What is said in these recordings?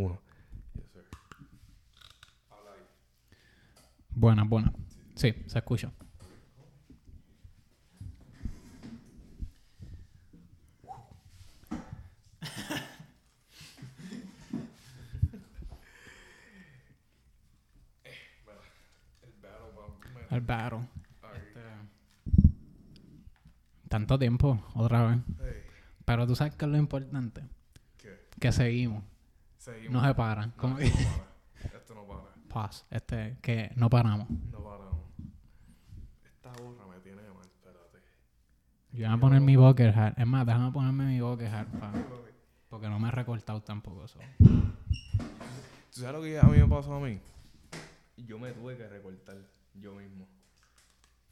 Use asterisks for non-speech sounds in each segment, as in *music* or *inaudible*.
Uno. Buena, buena. Sí, se escucha. El battle. Este, tanto tiempo, otra vez. Pero tú sabes que es lo importante. ¿Qué? Que seguimos. Seguimos. No se paran. Como que- Esto no para. Esto no para. Paz. Este, que no paramos. No paramos. Esta gorra me tiene mal, espérate. Yo voy a poner mi Boker hat. Es más, déjame ponerme mi Boker hat. porque no me he recortado tampoco eso. ¿Tú sabes lo que a mí me pasó a mí? Yo me tuve que recortar yo mismo.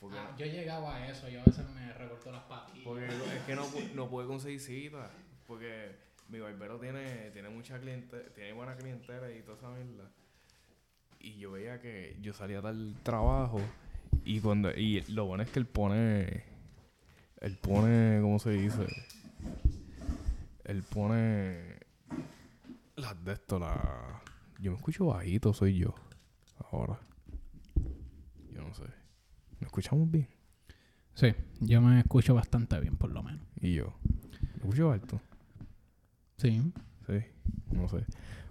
Porque, Ah, yo llegaba a eso. Yo a veces me recorto las patillas. porque es que no, no pude conseguir citas. Porque mi barbero tiene, tiene mucha cliente, tiene buena clientela y toda esa mierda. Y yo veía que yo salía del trabajo y cuando y lo bueno es que él pone él pone ¿cómo se dice? Él pone las de esto la yo me escucho bajito, soy yo ahora. Yo no sé. ¿Me escuchamos bien? Sí, yo me escucho bastante bien, por lo menos. Y yo. ¿Me escucho alto? Sí. Sí, no sé.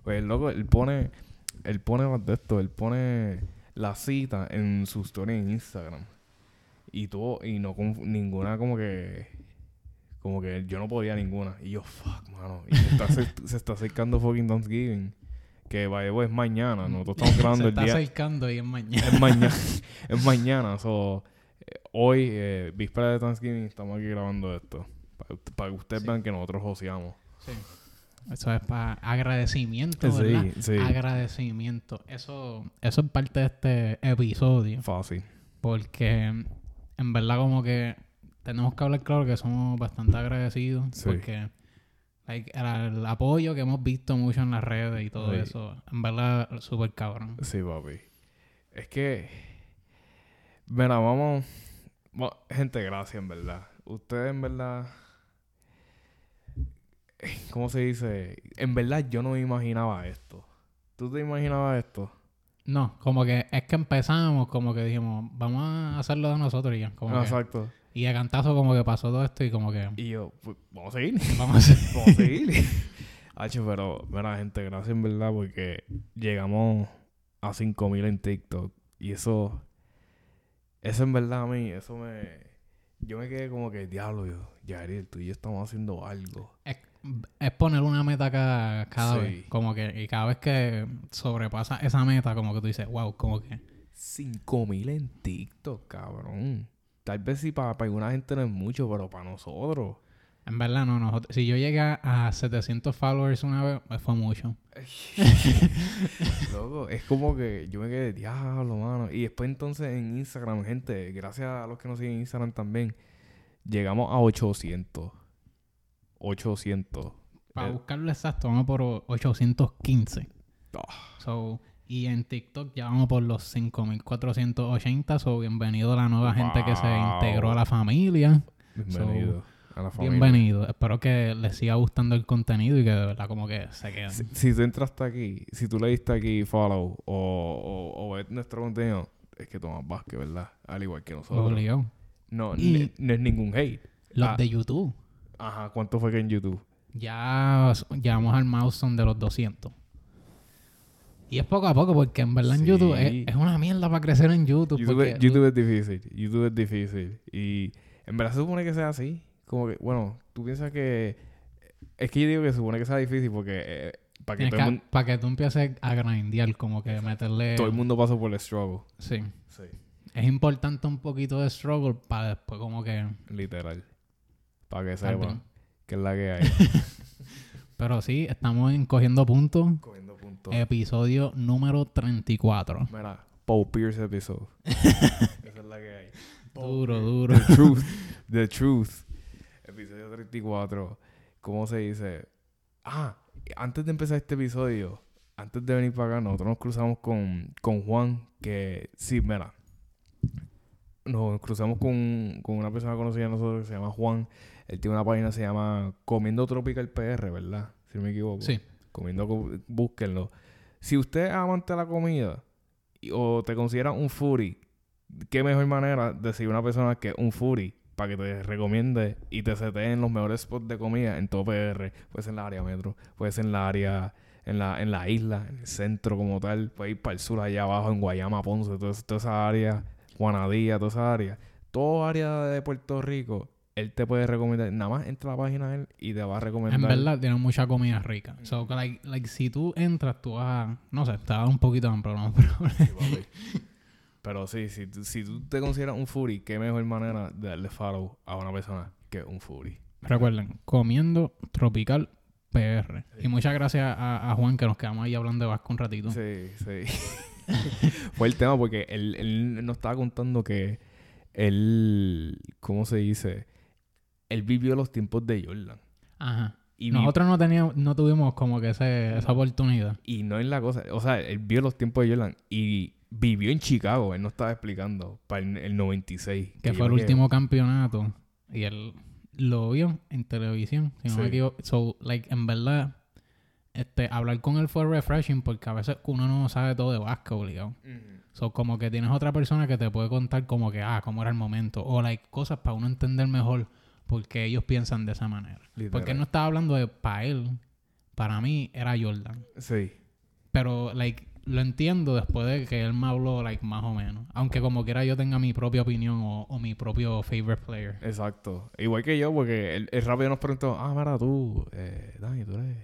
Pues el loco, él pone, él pone más de esto, él pone la cita en su story en Instagram. Y todo, y no con ninguna como que, como que yo no podía ninguna. Y yo, fuck, mano. Y se está, se, *laughs* se está acercando fucking Thanksgiving. Que vaya, es mañana. Nosotros estamos *laughs* grabando Se el está día. acercando y es mañana. Es mañana. *laughs* es mañana. So, eh, hoy, eh, víspera de Thanksgiving, estamos aquí grabando esto. Para, que ustedes Sí. vean que nosotros joseamos. Sí. Eso es para agradecimiento, Sí, ¿verdad? sí. Agradecimiento. Eso, eso es parte de este episodio. Fácil. Porque en verdad como que tenemos que hablar claro que somos bastante agradecidos. Sí. Porque like, el, el apoyo que hemos visto mucho en las redes y todo Sí. eso, en verdad, súper cabrón. Sí, papi. Es que. Mira, vamos. va- Gente, gracias, en verdad. Ustedes, en verdad. *laughs* ¿Cómo se dice? En verdad, yo no me imaginaba esto. ¿Tú te imaginabas esto? No, como que es que empezamos, como que dijimos, vamos a hacerlo de nosotros y ya. Como Ah, que- exacto. y de cantazo como que pasó todo esto y como que Y yo, pues, vamos a seguir. vamos a hacer... Vamos a seguir. *laughs* Hacho, pero, mira, gente, gracias en verdad porque llegamos a 5000 en TikTok. Y eso, eso en verdad a mí, eso me. Yo me quedé como que, diablo, yo, Yariel, tú y yo estamos haciendo algo. es, es poner una meta cada, cada Sí. vez. Como que, y cada vez que sobrepasa esa meta, como que tú dices, wow, como que 5000 en TikTok, cabrón. Tal vez sí para, para alguna gente no es mucho, pero para nosotros. en verdad no, nosotros, si yo llegué a 700 followers una vez, pues fue mucho. *laughs* Loco, es como que yo me quedé, diablo, mano. Y después entonces en Instagram, gente, gracias a los que nos siguen en Instagram también, llegamos a 800. 800. Para Eh, buscarlo exacto, vamos por 815. Ah. So, y en TikTok ya vamos por los 5480. So, bienvenido a la nueva gente que se integró a la familia. bienvenido a la familia. Bienvenido. Espero que les siga gustando el contenido y que de verdad como que se queden. Si, si tú entraste aquí, si tú le diste aquí follow o, o, o ves nuestro contenido, es que tomas básquet, ¿verdad? Al igual que nosotros. Obligado. No, no es ningún hate. Los Ah. de YouTube. Ajá, ¿cuánto fue que en YouTube? Ya s- llegamos al milestone de los 200. Y es poco a poco, porque en verdad en. YouTube es, es una mierda para crecer en YouTube. YouTube, porque YouTube es difícil. YouTube es difícil. Y en verdad se supone que sea así. Como que, bueno, tú piensas que. Es que yo digo que se supone que sea difícil porque. eh, para que, que- mundo, para que tú empieces a grindear, como que meterle... todo el mundo pase por el struggle. Sí. Sí. Es importante un poquito de struggle para después como que... Literal. Para que sepa que es la que hay. *laughs* Pero sí, estamos en Cogiendo Puntos. Cogiendo puntos. Episodio número 34. Mira, Paul Pierce episode. *laughs* Esa es la que hay. Duro, duro. The Truth. The Truth. Episodio 34. ¿Cómo se dice? Ah, antes de empezar este episodio, antes de venir para acá, nosotros nos cruzamos con, con Juan, que sí, mira. Nos cruzamos con, con una persona conocida de nosotros que se llama Juan. Él tiene una página que se llama Comiendo Tropical PR, ¿verdad? Si no me equivoco. Sí. comiendo, co- búsquenlo. Si usted es amante de la comida y- o te considera un foodie, qué mejor manera de seguir una persona que un foodie para que te recomiende y te setee en los mejores spots de comida en todo PR. Puede ser en la área metro, puede ser en la área, en la, en la isla, en el centro como tal, puede ir para el sur, allá abajo, en Guayama, Ponce, toda, toda esa área, Guanadía, toda esa área. Toda área de Puerto Rico, él te puede recomendar. Nada más entra a la página de él y te va a recomendar. En verdad, tiene mucha comida rica. So, like, like, si tú entras, tú vas a... No sé, te va a dar un poquito de hambre, no, *laughs* pero... Sí. Pero sí, si, tú- si tú te consideras un foodie, qué mejor manera de darle follow a una persona que un foodie. Recuerden, comiendo tropical PR. Y muchas gracias a, a Juan que nos quedamos ahí hablando de Vasco un ratito. Sí, sí. *laughs* Fue el tema porque él, él nos estaba contando que él, ¿cómo se dice? Él vivió los tiempos de Jordan. Ajá. Y, vi- Nosotros no teníamos, no tuvimos como que ese, esa oportunidad. y no es la cosa, o sea, él vio los tiempos de Jordan y vivió en Chicago, él nos estaba explicando, para el, el 96. Que fue el último campeonato. Y él lo vio en televisión, si no Sí. me equivoco. So, like, en verdad, este, hablar con él fue refreshing porque a veces uno no sabe todo de básquet obligado. Ujú. So, como que tienes otra persona que te puede contar como que, ah, cómo era el momento. O, like, cosas para uno entender mejor por qué ellos piensan de esa manera. Literal. Porque él no estaba hablando de para él. Para mí era Jordan. Sí. Pero, like, lo entiendo después de que él me habló, like, más o menos. Aunque como quiera yo tenga mi propia opinión o, o mi propio favorite player. Exacto. Igual que yo, porque él, él rápido nos preguntó, ah, mira, tú, eh, Dani, tú eres,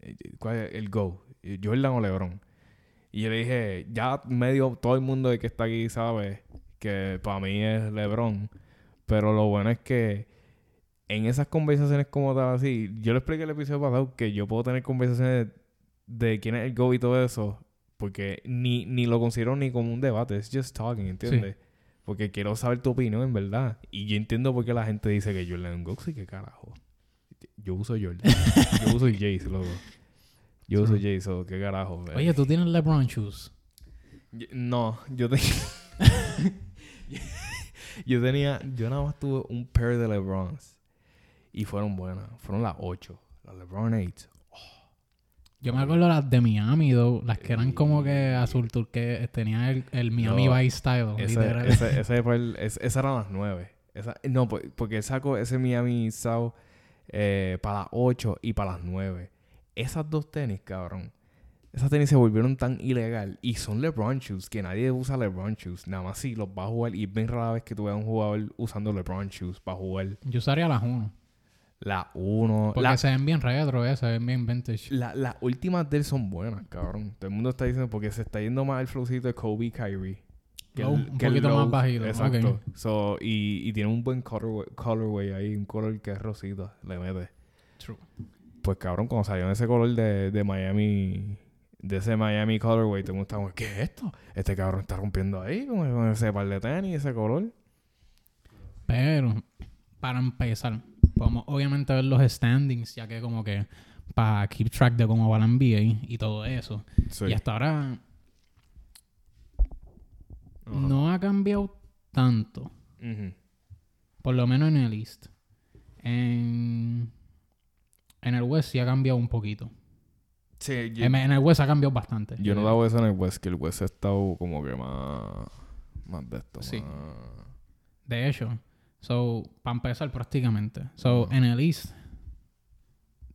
eh, ¿cuál es el GO? ¿Jordan o LeBron? Y yo le dije, ya medio todo el mundo que está aquí sabe que para mí es LeBron. Pero lo bueno es que en esas conversaciones como tal así, yo le expliqué el episodio pasado que yo puedo tener conversaciones de quién es el GO y todo eso, porque ni, ni lo considero ni como un debate, es just talking, ¿entiendes? Porque quiero saber tu opinión, en verdad. Y yo entiendo por qué la gente dice que Jordan es un. Sí, qué carajo. Yo uso Jordan. yo uso Jace, loco. Yo uso. Jace, o qué carajo. Oye, tú tienes LeBron shoes. Yo- no, yo tenía... *laughs* *laughs* yo tenía... Yo nada más tuve un pair de LeBrons. Y fueron buenas. Fueron las 8. Las LeBron 8. Yo me acuerdo las de Miami, though, las que eran como que azul turque, tenían el, el Miami No, Vice style, Ese, ese, ese fue el- es- esas eran las 9. Esa, no, po- porque él sacó ese Miami South eh, para las 8 y para las 9. Esas dos tenis, cabrón. Esas tenis se volvieron tan ilegal y son LeBron shoes, que nadie usa LeBron shoes. Nada más si los va a jugar y es bien rara vez que tú veas un jugador usando LeBron shoes para jugar Yo usaría las uno. La 1. Porque La, se ven bien retro, eh, se ven bien vintage. la- las últimas de él son buenas, cabrón. Todo el mundo está diciendo porque se está yendo más el flowcito de Kobe y Kyrie. Low, un que el poquito más bajito. Exacto. So, y, y tiene un buen colorway, colorway ahí, un color que es rosita, le mete. True. Pues cabrón, cuando salió en ese color de, de Miami, de ese Miami colorway, todo el mundo estaba como, ¿qué es esto? Este cabrón está rompiendo ahí con, con ese par de tenis, ese color. Pero, para empezar, podemos obviamente ver los standings, ya que como que para keep track de cómo va la NBA y todo eso. Sí. Y hasta ahora no ha cambiado tanto. Por lo menos en el East. En, en el West sí ha cambiado un poquito. Sí, yo, En, en el West ha cambiado bastante. yo no daba eso en el West, que el West ha estado como que más, más de esto. Sí. más- De hecho, so, para empezar prácticamente. So, en el East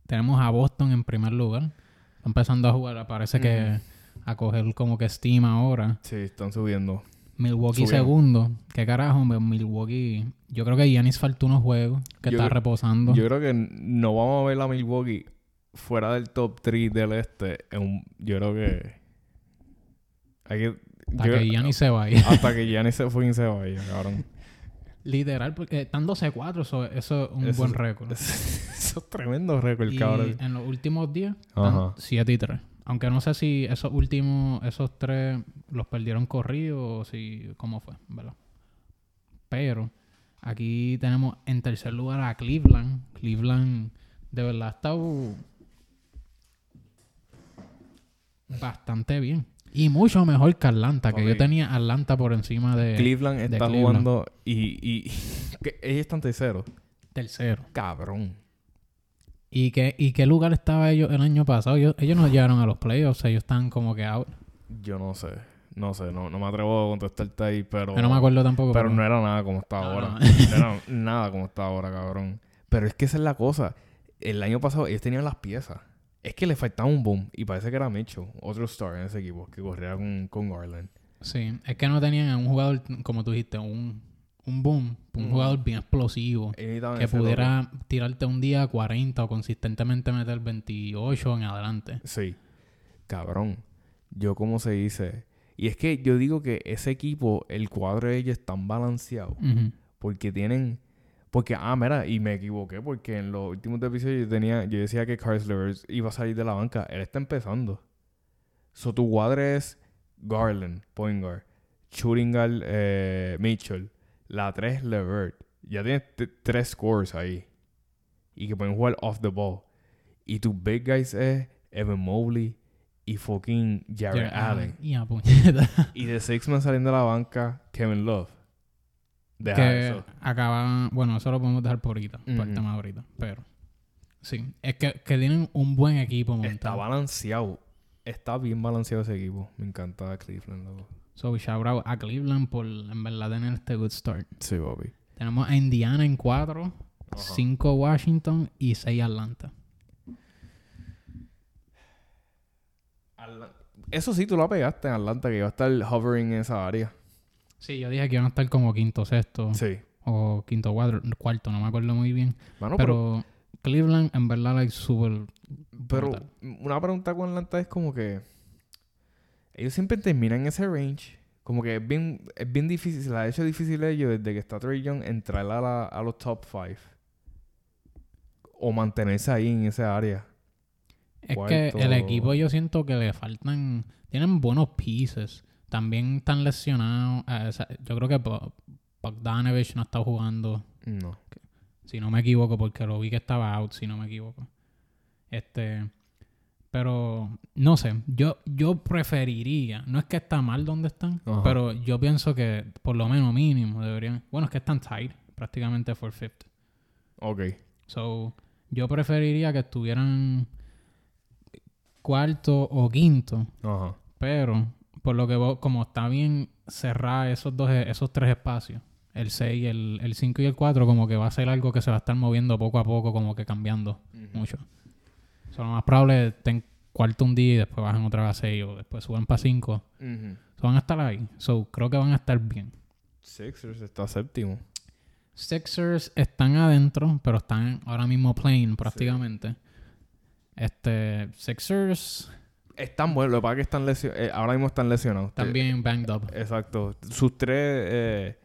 tenemos a Boston en primer lugar. Empezando a jugar, parece que a coger como que estima ahora. Sí, están subiendo. Milwaukee segundo. ¿Qué carajo? Milwaukee. Yo creo que Giannis faltó unos juegos que Yo está reposando. Yo creo que no vamos a ver a Milwaukee fuera del top 3 del este. en un- yo creo que. Hay que hasta yo- que Giannis se vaya. hasta que Giannis se fue y se vaya, cabrón. Literal, porque están 12-4, eso, eso es un Eso buen récord. *laughs* Eso es tremendo récord, Y cabrón. en los últimos días, Ajá. 7 y 3. Aunque no sé si esos últimos, esos tres los perdieron corridos o si, cómo fue, ¿verdad? Pero aquí tenemos en tercer lugar a Cleveland. Cleveland de verdad ha estado bastante bien. Y mucho mejor que Atlanta, que yo tenía Atlanta por encima de Cleveland está Cleveland. jugando y, y *laughs* ellos están terceros. tercero. Cabrón. ¿Y qué, ¿Y qué lugar estaba ellos el año pasado? Ellos, ellos no llegaron a los playoffs, ellos están como que out. Yo no sé. No sé, no, no me atrevo a contestarte ahí, pero... Yo no me acuerdo tampoco. Pero no era nada como está No, ahora. no. *laughs* No era nada como está ahora, cabrón. Pero es que esa es la cosa. El año pasado ellos tenían las piezas. Es que le faltaba un boom. Y parece que era Mitchell, otro star en ese equipo, que corría con, con Garland. Sí, es que no tenían a un jugador, como tú dijiste, un, un boom, un jugador bien explosivo. Que pudiera tirarte un día 40 o consistentemente meter 28 en adelante. Sí. Cabrón. Yo como se dice... Y es que yo digo que ese equipo, el cuadro de ellos es tan balanceado. Porque tienen... Porque, ah, mira, y me equivoqué porque en los últimos episodios yo, tenía, yo decía que Carlos Levers iba a salir de la banca. Él está empezando. So, tu cuadro es Garland, point guard. Guard, eh, Mitchell. La 3, Levert. Ya tienes tres scores ahí. Y que pueden jugar off the ball. Y tus big guys es Evan Mobley y fucking Jared Jared Allen. Y de six man saliendo de la banca, Kevin Love. Deja que eso. acaban... Bueno, eso lo podemos dejar por ahorita. Por el tema de ahorita. Pero... Sí. Es que, que tienen un buen equipo Está montado. balanceado. Está bien balanceado ese equipo. Me encanta Cleveland, loco. So, shout out a Cleveland por en verdad tener este good start. Sí, Bobby. Tenemos a Indiana en 4, 5 Washington y 6 Atlanta. Eso sí, tú lo pegaste en Atlanta, que iba a estar hovering en esa área. Sí, yo dije que iban a estar como quinto, sexto Sí. o quinto cuadro, cuarto, no me acuerdo muy bien. Mano, pero, pero, Cleveland en verdad like súper pero brutal. una pregunta con Atlanta es como que ellos siempre terminan ese range. Como que es bien, es bien difícil, se la ha hecho difícil a ellos desde que está Trey Young entrar a, la- a los top 5. O mantenerse ahí en esa área. Es que el equipo yo siento que le faltan, tienen buenos pieces. También están lesionados. eh, o sea, yo creo que Bo- Bogdanovich no está jugando. No. Si no me equivoco, porque lo vi que estaba out, si no me equivoco. Este. Pero, no sé, yo, yo preferiría, no es que está mal donde están, Ajá. pero yo pienso que por lo menos mínimo deberían. Bueno, es que están tight, prácticamente for fifth. Ok. So, yo preferiría que estuvieran cuarto o quinto, Ajá. pero por lo que veo, como está bien cerrada esos dos, esos tres espacios, el 6, el, el 5 y el 4, como que va a ser algo que se va a estar moviendo poco a poco, como que cambiando mucho. So, lo más probable estén cuarto un día y después bajan otra vez a 6 o después suben para 5. Ujú. van a estar ahí. So, creo que van a estar bien. Sixers está séptimo. Sixers están adentro, pero están ahora mismo playing prácticamente. Este, Sixers Están buenos, lo que pasa es que están lesionados. ahora mismo están lesionados. también banged up. Exacto. Sus tres eh,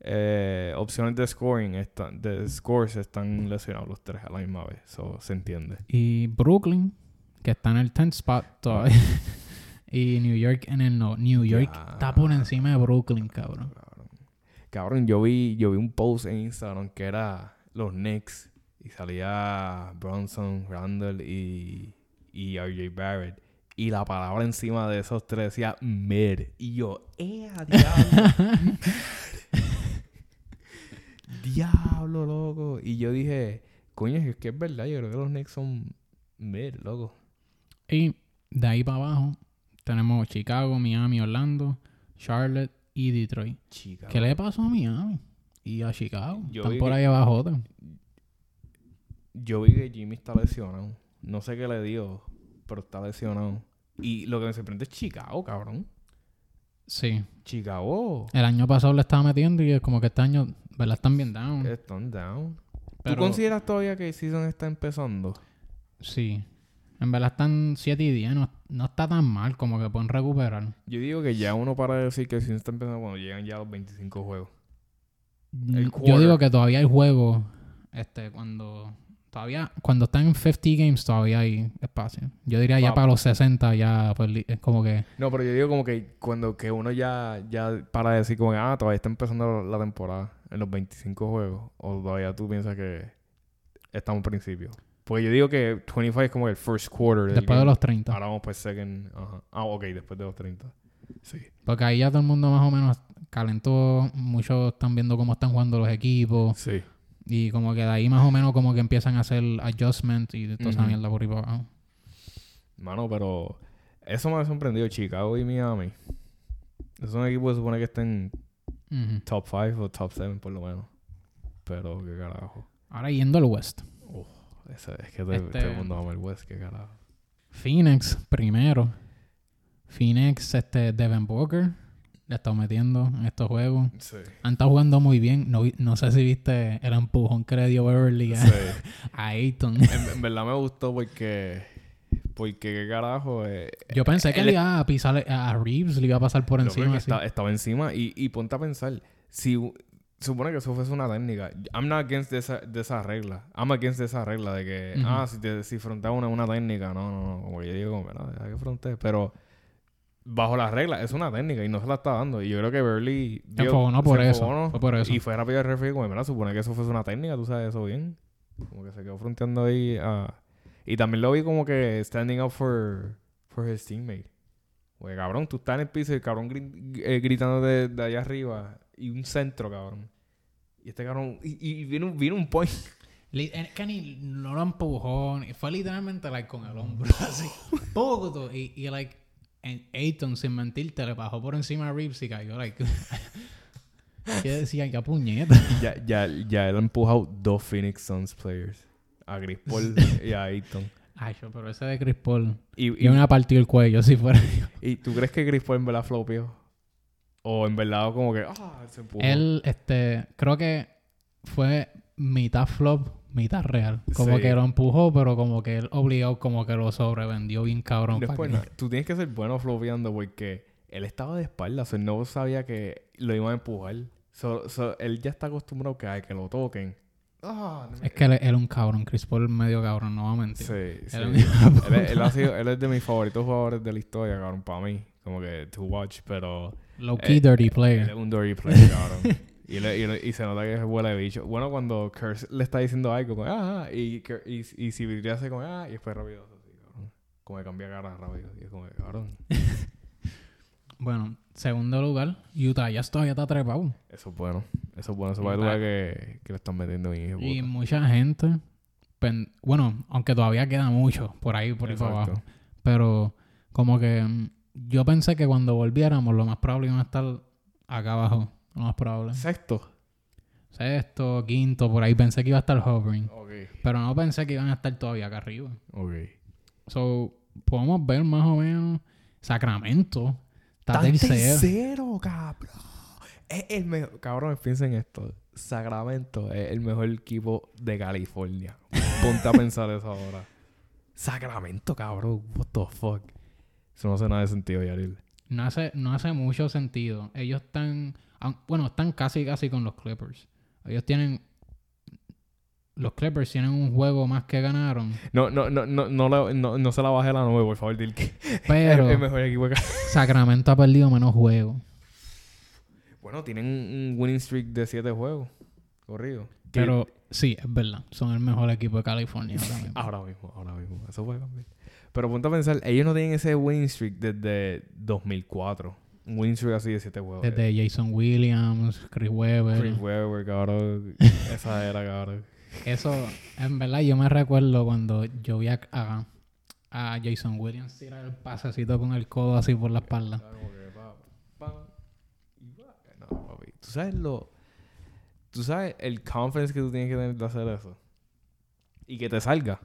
eh, opciones de scoring, están, de scores están lesionados los tres a la misma vez. Eso se entiende. Y Brooklyn, que está en el 10th spot todavía. *laughs* y New York en el no. New York Ya. está por encima de Brooklyn, cabrón. Cabrón, yo vi, yo vi un post en Instagram que era los Knicks y salía Bronson, Randall y, y RJ Barrett. Y la palabra encima de esos tres decía mid. Y yo, ¡eh, diablo! *laughs* diablo, loco. Y yo dije, coño, es que es verdad. Yo creo que los Knicks son mid, loco. Y de ahí para abajo tenemos Chicago, Miami, Orlando, Charlotte y Detroit. ¿Qué le pasó a Miami? Y a Chicago. Yo Están por que- ahí abajo. otro. Yo vi que Jimmy está lesionado. No sé qué le dio, pero está lesionado. Y lo que me sorprende es Chicago, cabrón. Sí. Chicago El año pasado le estaba metiendo y es como que este año, ¿verdad? Están bien down. están down. Pero- ¿Tú consideras todavía que el season está empezando? Sí. En verdad están 7 y 10. No, no está tan mal como que pueden recuperar. Yo digo que ya uno para de decir que el season está empezando cuando llegan ya los 25 juegos. El Yo digo que todavía hay juegos. Este, cuando. Todavía. Cuando están en 50 games, todavía hay espacio. Yo diría ya Va. para los 60, ya. Pues, es como que. No, pero yo digo como que cuando que uno ya, ya para de decir como que, ah, todavía está empezando la temporada en los 25 juegos. O todavía tú piensas que estamos en principio. Porque yo digo que 25 es como el first quarter. del Después de los 30. Ahora vamos pues second. Ajá. Ah, ok, después de los 30. Sí. Porque ahí ya todo el mundo más o menos calentó. Muchos están viendo cómo están jugando los equipos. Sí. Y como que de ahí más o menos como que empiezan a hacer adjustment y toda esa mierda por ahí para abajo. Mano, pero eso me ha sorprendido. Chicago y Miami. Es un equipo que supone que estén Ujú. top 5 o top 7 por lo menos. Pero qué carajo. Ahora yendo al West. Ese- es que te- Este- todo el mundo ama el West, qué carajo. Phoenix primero. Phoenix, este, Devin Booker. Le estado metiendo en estos juegos. Sí. Han estado jugando muy bien. No, no sé si viste el empujón que le dio Beverly a, Sí. *laughs* a Ayton. en, en verdad me gustó porque. Porque qué carajo. Eh, Yo pensé que él le iba a pisar a Reeves, le iba a pasar por encima. así. está- estaba encima y, y ponte a pensar, si supone que eso fuese una técnica, I'm not against de esa, de esa regla. I'm against de esa regla de que, Ujú. ah, si, te, si frontea una, una técnica, no, no, no, como yo digo, "Mira, deja que frontee, pero bajo la regla es una técnica y no se la está dando. Y yo creo que Burley Se enfogonó por eso, enfogonó fue por eso. Y fue rápido al referee como, mira, supone que eso fuese una técnica, tú sabes eso bien. Como que se quedó fronteando ahí. ah. Y también lo vi como que standing up for, for his teammate. Oye, cabrón, tú estás en el piso y el cabrón gri- eh, gritando de, de allá arriba. Y un centro, cabrón. Y este cabrón... Y, y viene, un, viene un point. Eh, que ni no lo empujó. Fue literalmente like, con el hombro *laughs* así. Poco. Y, y like, Ayton, sin mentirte, le bajó por encima a Reeves y cayó. Like, *laughs* ¿Qué decía? Ya puñeta. ya, ya, ya él ha empujado dos Phoenix Suns players. A Chris Paul *laughs* y a Ayton. Ay, yo, pero ese de Chris Paul. Y, Y me ha partido el cuello si fuera. *laughs* ¿Y tú crees que Chris Paul en verdad flopió? O en verdad como que... Ah, se empujó. Él, este, creo que fue mitad flop, mitad real. Como Sí. que lo empujó, pero como que él obligado, como que lo sobrevendió bien cabrón. Después, no, tú tienes que ser bueno flopeando porque él estaba de espaldas. él no sabía que lo iban a empujar. So- so, él ya está acostumbrado que, a que lo toquen. Ah, no me- Es que él, él es un cabrón. Chris Paul medio cabrón, no va a mentir. Sí, sí. Él Él, él ha sido, él es de mis favoritos jugadores de la historia, cabrón, para mí. Como que to watch, pero Low key Eh, dirty él player. es un dirty player, cabrón. *laughs* Y, le- y, le- y se nota que es huele de bicho. Bueno, cuando Curse le está diciendo algo, como, ah, ah", y, y, y si hace como, ah, y después rápido, así, cabrón. Como que cambia cara rápido. Y es como, cabrón. *laughs* Bueno, segundo lugar, Utah ya todavía está trepado. Eso es bueno. Eso es bueno. Eso tú veas que, que le están metiendo hijo de Y puta. mucha gente, pen- bueno, aunque todavía queda mucho por ahí, por ahí abajo. Pero como que mm, yo pensé que cuando volviéramos, lo más probable iban a estar acá abajo. Lo más probable. Sexto. Sexto, quinto, por ahí pensé que iba a estar hovering. Ok. Pero no pensé que iban a estar todavía acá arriba. Ok. So, podemos ver más o menos Sacramento. Está tercero. tercero, cabrón. Es el mejor. Cabrón, piensen en esto. Sacramento es el mejor equipo de California. Ponte a pensar eso ahora. Sacramento, cabrón. What the fuck. Eso no hace nada de sentido, Yaril. No hace, no hace mucho sentido. Ellos están, bueno, están casi casi con los Clippers. Ellos tienen, los Clippers tienen un juego más que ganaron, No, no, no, no, no, no, no se la baje la nube, por favor, que *laughs* pero el mejor equipo. Sacramento ha perdido menos juegos. Bueno, tienen un winning streak de 7 juegos. Corrido. Pero sí, es verdad, son el mejor equipo de California ahora mismo. *laughs* Ahora mismo, ahora mismo. Eso puede cambiar. Pero ponte a pensar, ellos no tienen ese winning streak desde 2004. Un streak así de 7 juegos. Desde Jason Williams, Chris Webber. Chris Webber, cabrón. *laughs* Esa era, cabrón. Eso, en verdad, yo me recuerdo cuando yo vi a, a, a Jason Williams tirar el pasecito con el codo así por la espalda. Que, va. No, papi. Tú sabes lo... Tú sabes el confidence que tú tienes que tener de hacer eso. Y que te salga.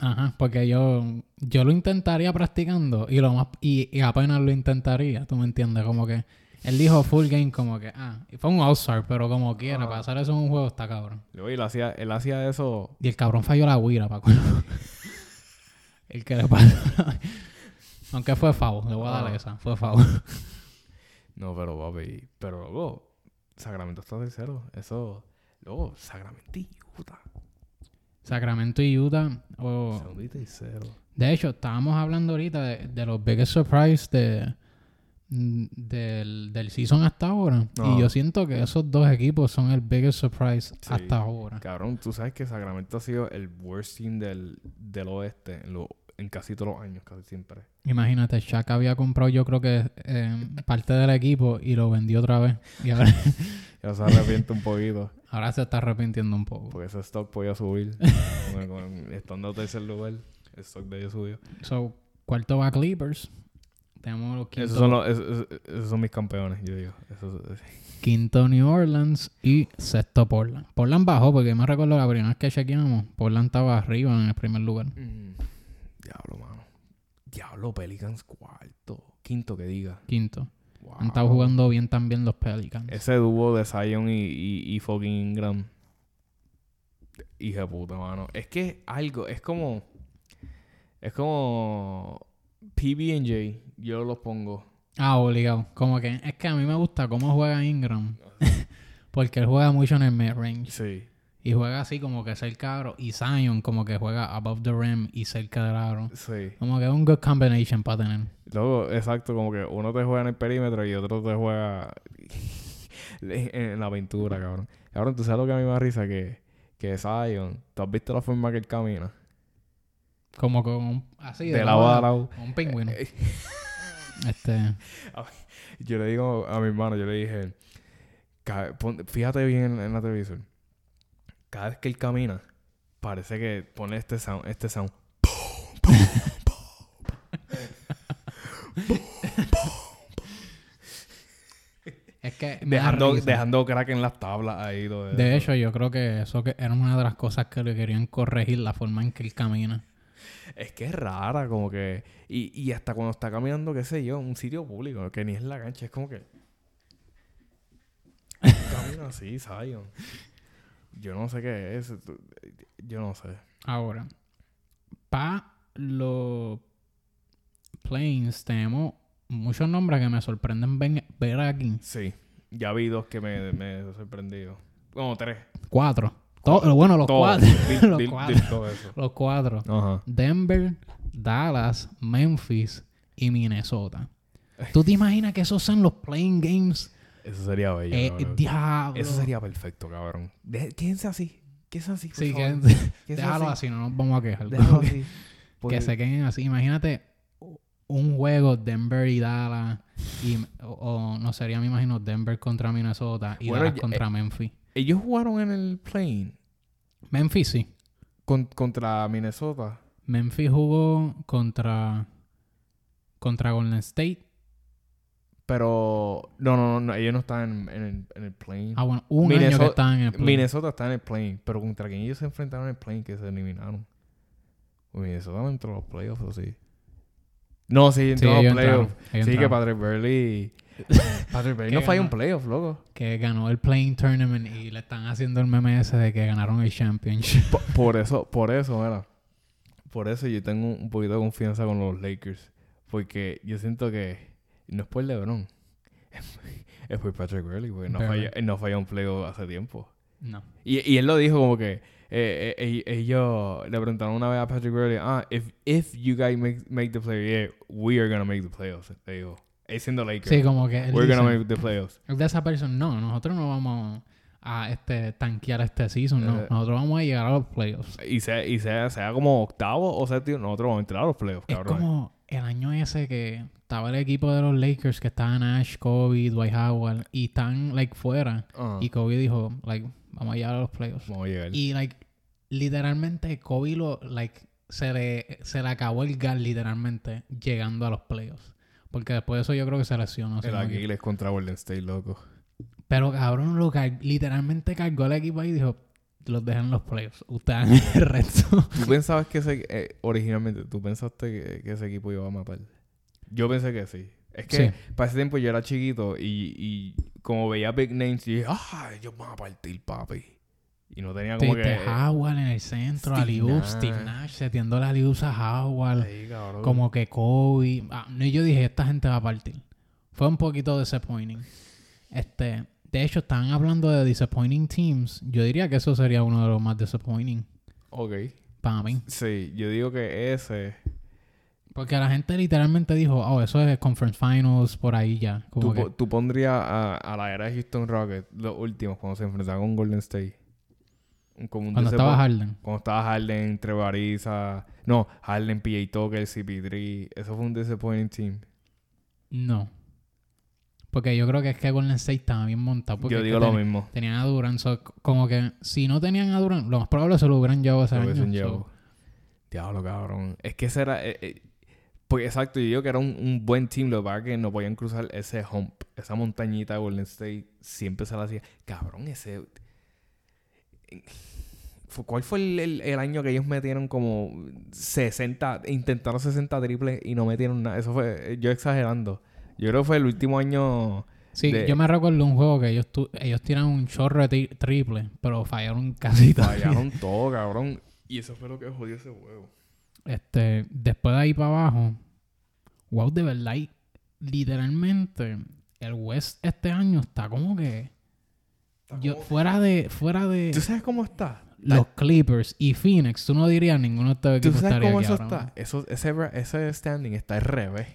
Ajá, porque yo, yo lo intentaría practicando y lo más y, y apenas lo intentaría, tú me entiendes, como que él dijo full game como que ah, y fue un all-star, pero como quiera, para hacer eso en un juego está cabrón. Luego él hacía, él hacía eso... Y el cabrón falló la guira, Paco. *laughs* el que le pasó. Aunque fue foul, le voy a dar Ah. esa, fue foul. *laughs* No, pero papi... Pero luego... Sacramento está tercero. Eso... Luego, Sacramento y Utah. Sacramento y Utah. oh, Segundo y tercero. De hecho, estábamos hablando ahorita de, de los biggest surprise de, del, del season hasta ahora. No. Y yo siento que esos dos equipos son el biggest surprise Sí. hasta ahora. Cabrón, tú sabes que Sacramento ha sido el worst team del, del oeste en, en casi todos los años, casi siempre. Imagínate, Shaq había comprado yo creo que eh, parte del equipo y lo vendió otra vez. Y ahora *laughs* Ya se arrepiente un poquito. Ahora se está arrepintiendo un poco. Porque ese stock podía subir. *laughs* con, con- estando en tercer lugar, el stock de ellos subió. So, cuarto va Clippers. Tenemos los quinto, Esos son, los, esos, esos- son mis campeones, yo digo. Esos- quinto New Orleans y sexto Portland. Portland bajó porque me recuerdo la primera vez que chequeamos. Portland estaba arriba en el primer lugar. Mm, Diablo, mano. Diablo, Pelicans cuarto. Quinto que diga. Quinto. Wow. Han estado jugando bien también los Pelicans. Ese dúo de Zion y, y, y fucking Ingram. Hija de puta, mano. Es que algo, es como. Es como. PB&J, yo los pongo. Ah, obligado. Como que es que a mí me gusta cómo juega Ingram. *laughs* porque él juega mucho en el mid-range. Sí. Y juega así como que cerca del aro. Y Zion como que juega above the rim y cerca del aro. Sí. Como que es un good combination para tener. Luego, exacto, como que uno te juega en el perímetro y otro te juega *laughs* en la pintura, cabrón. Cabrón, ¿tú sabes lo que a mí me da risa? Que, que Zion, ¿tú has visto la forma que él camina? Como con un, así de lado a lado. un pingüino. Eh, *laughs* Este, Yo le digo a mi hermano, yo le dije, "Ca- pon- fíjate bien en, en la televisión. Cada vez que él camina, parece que pone este sound, este sound. es que Dejando, dejando crack en las tablas ahí. todo De hecho, yo creo que eso que era una de las cosas que le querían corregir, la forma en que él camina. Es que es rara, como que. Y, y hasta cuando está caminando, qué sé yo, un sitio público, que ni es la cancha, es como que. *laughs* Camina así, Zion. Yo no sé qué es. Yo no sé. Ahora, para los planes tenemos muchos nombres que me sorprenden ven- ver aquí. Sí. Ya vi dos que me, me sorprendido. Como tres. Cuatro. Bueno, los Todos. cuatro. Dil- *laughs* los dil- cuatro. dil todo eso. Los cuatro. Ajá. Denver, Dallas, Memphis y Minnesota. ¿Tú te imaginas que esos son los playing games? Eso sería bello. Eh, diablo. Eso sería perfecto, cabrón. De- quédense así. Quédense así. por Sí, favor. Quédense déjalo así, no nos vamos a quejar. Déjalo así. *laughs* que se queden así. Imagínate un juego Denver y Dallas y o, o no sería me imagino Denver contra Minnesota y Bueno, Dallas contra Memphis. Ellos jugaron en el plane Memphis sí. con- contra Minnesota. Memphis jugó contra contra Golden State. Pero no, no, no, ellos no están en, en el, en el plane. Ah, bueno, un año Minnesota- que estaban en el play. Minnesota está en el plane, pero contra quien ellos se enfrentaron en el plane que se eliminaron. Minnesota no entró a los playoffs o sí. No, sí, Sí, entró a los playoffs. entraron, Sí, que. Patrick Burley. *laughs* Patrick Burley no falla un playoff, loco. que ganó el playing tournament y le están haciendo el meme ese de que ganaron el championship. Po- Por eso, por eso, mira. Por eso yo tengo un poquito de confianza con los Lakers. Porque yo siento que no es por LeBron. *laughs* Es por Patrick Burley, porque no él no falla un playoff hace tiempo. No. Y, y él lo dijo como que eh, eh, ellos le preguntaron una vez a Patrick Burley, ah, if, if you guys make, make the playoffs, yeah, we are gonna make the playoffs. Le digo, siendo Lakers, Sí, como que we're gonna dice- make the playoffs. Es de esa persona, no, nosotros no vamos a este tanquear este season, no. Eh. Nosotros vamos a llegar a los playoffs. Y sea, y sea, sea como octavo o séptimo, nosotros vamos a entrar a los playoffs, Es cabrón. como el año ese que estaba el equipo de los Lakers que estaban Ash, Kobe, Dwight Howard y están like fuera. Ah, Y Kobe dijo, like, vamos a llegar a los playoffs. vamos a llegar. Y like, literalmente Kobe lo, like, se le, se le acabó el gas literalmente llegando a los playoffs. Porque después de eso yo creo que se lesionó. si el. Aquiles contra Golden State, loco. Pero cabrón, lo car- literalmente cargó al equipo ahí y dijo, los dejan en los playoffs. Ustedes hagan el *laughs* resto. ¿Tú pensabas que ese, eh, originalmente, tú pensaste que, que ese equipo iba a matar? Yo pensé que sí. Es que Sí. para ese tiempo yo era chiquito y, y como veía big names y dije, ah, ellos van a partir, papi. Y no tenía como Tuviste que... Howard en el centro, Nash. Steve Nash setiendo la Aliup a Howard. Cabrón. Como que Kobe. Ah, no, y yo dije, esta gente va a partir. Fue un poquito disappointing. Este, de hecho, estaban hablando de disappointing teams. Yo diría que eso sería uno de los más disappointing Ok. para mí. Sí, yo digo que ese... Porque la gente literalmente dijo, oh, eso es Conference Finals por ahí ya. Como Tú, que, tú pondrías a, a la era de Houston Rockets, los últimos, cuando se enfrentaban con Golden State. Un- Como un cuando estaba Harden. Cuando estaba Harden, Trevor Ariza... No, Harden, PJ Tucker, CP3. Eso fue un disappointing team. No. Porque yo creo que es que Golden State estaba bien montado. Porque Yo es digo que lo ten- mismo. Tenían a Durant. so, como que si no tenían a Durant, lo más probable se lo hubieran llevado ese Lo año. so. Diablo, cabrón. Es que ese era... eh, eh, porque exacto, yo digo que era un, un buen team. Lo que pasa es que no podían cruzar ese hump. Esa montañita de Golden State siempre se la hacía. Cabrón, ese... ¿Cuál fue el, el- el año que ellos metieron como 60... Intentaron 60 triples y no metieron nada? Eso fue... Yo exagerando. Yo creo que fue el último año... Sí, de- yo me recuerdo un juego que ellos, tu- ellos tiran un chorro de tri- triple, pero fallaron casi todo. Fallaron *laughs* todo, cabrón. Y eso fue lo que jodió ese juego. Este, después de ahí para abajo, wow, de verdad, literalmente, el West este año está como que. Yo, fuera de, fuera de ¿Tú sabes cómo está? los Clippers y Phoenix, tú no dirías ninguno de estos ¿Tú equipos sabes estaría cómo eso ahora está? Eso, ese standing está al revés.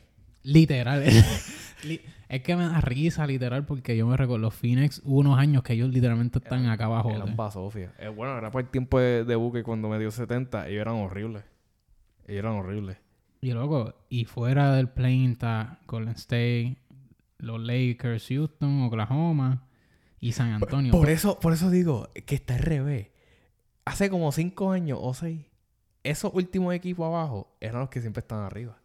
Literal. *laughs* Li- es que me da risa, literal, porque yo me recuerdo los Phoenix hubo unos años que ellos literalmente están acá abajo. Eran basofia. Eh, bueno, era por el tiempo de, de Buque cuando me dio 70. Ellos eran horribles. Ellos eran horribles. Y luego, y fuera del plane está Golden State, los Lakers, Houston, Oklahoma y San Antonio. Por eso, por eso digo que está al revés. Hace como 5 años o 6, esos últimos equipos abajo eran los que siempre estaban arriba.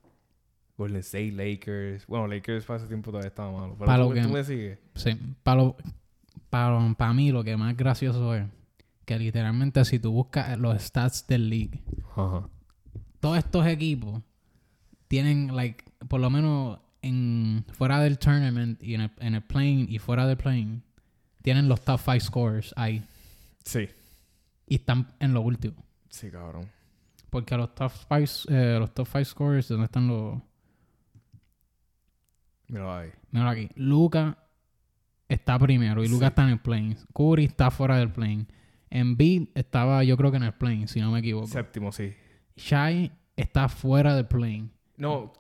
Golden State, Lakers. Bueno, Lakers para ese tiempo todavía estaba malo. Pero Para tú, lo que- tú me sigues. Sí, para para mí lo que más gracioso es que literalmente si tú buscas los stats del league, Ajá. todos estos equipos tienen, like, por lo menos en fuera del tournament y en el, en el plane y fuera del plane, tienen los top 5 scores ahí Sí. y están en lo último. Sí, cabrón. Porque los top 5 los top five scores, ¿dónde están los...? Mira ahí. Mira aquí. Luca está primero y Sí. Luca está en el plane. Curry está fuera del plane. Embiid estaba, yo creo que en el plane, si no me equivoco. Séptimo, sí. Shai está fuera del plane. No.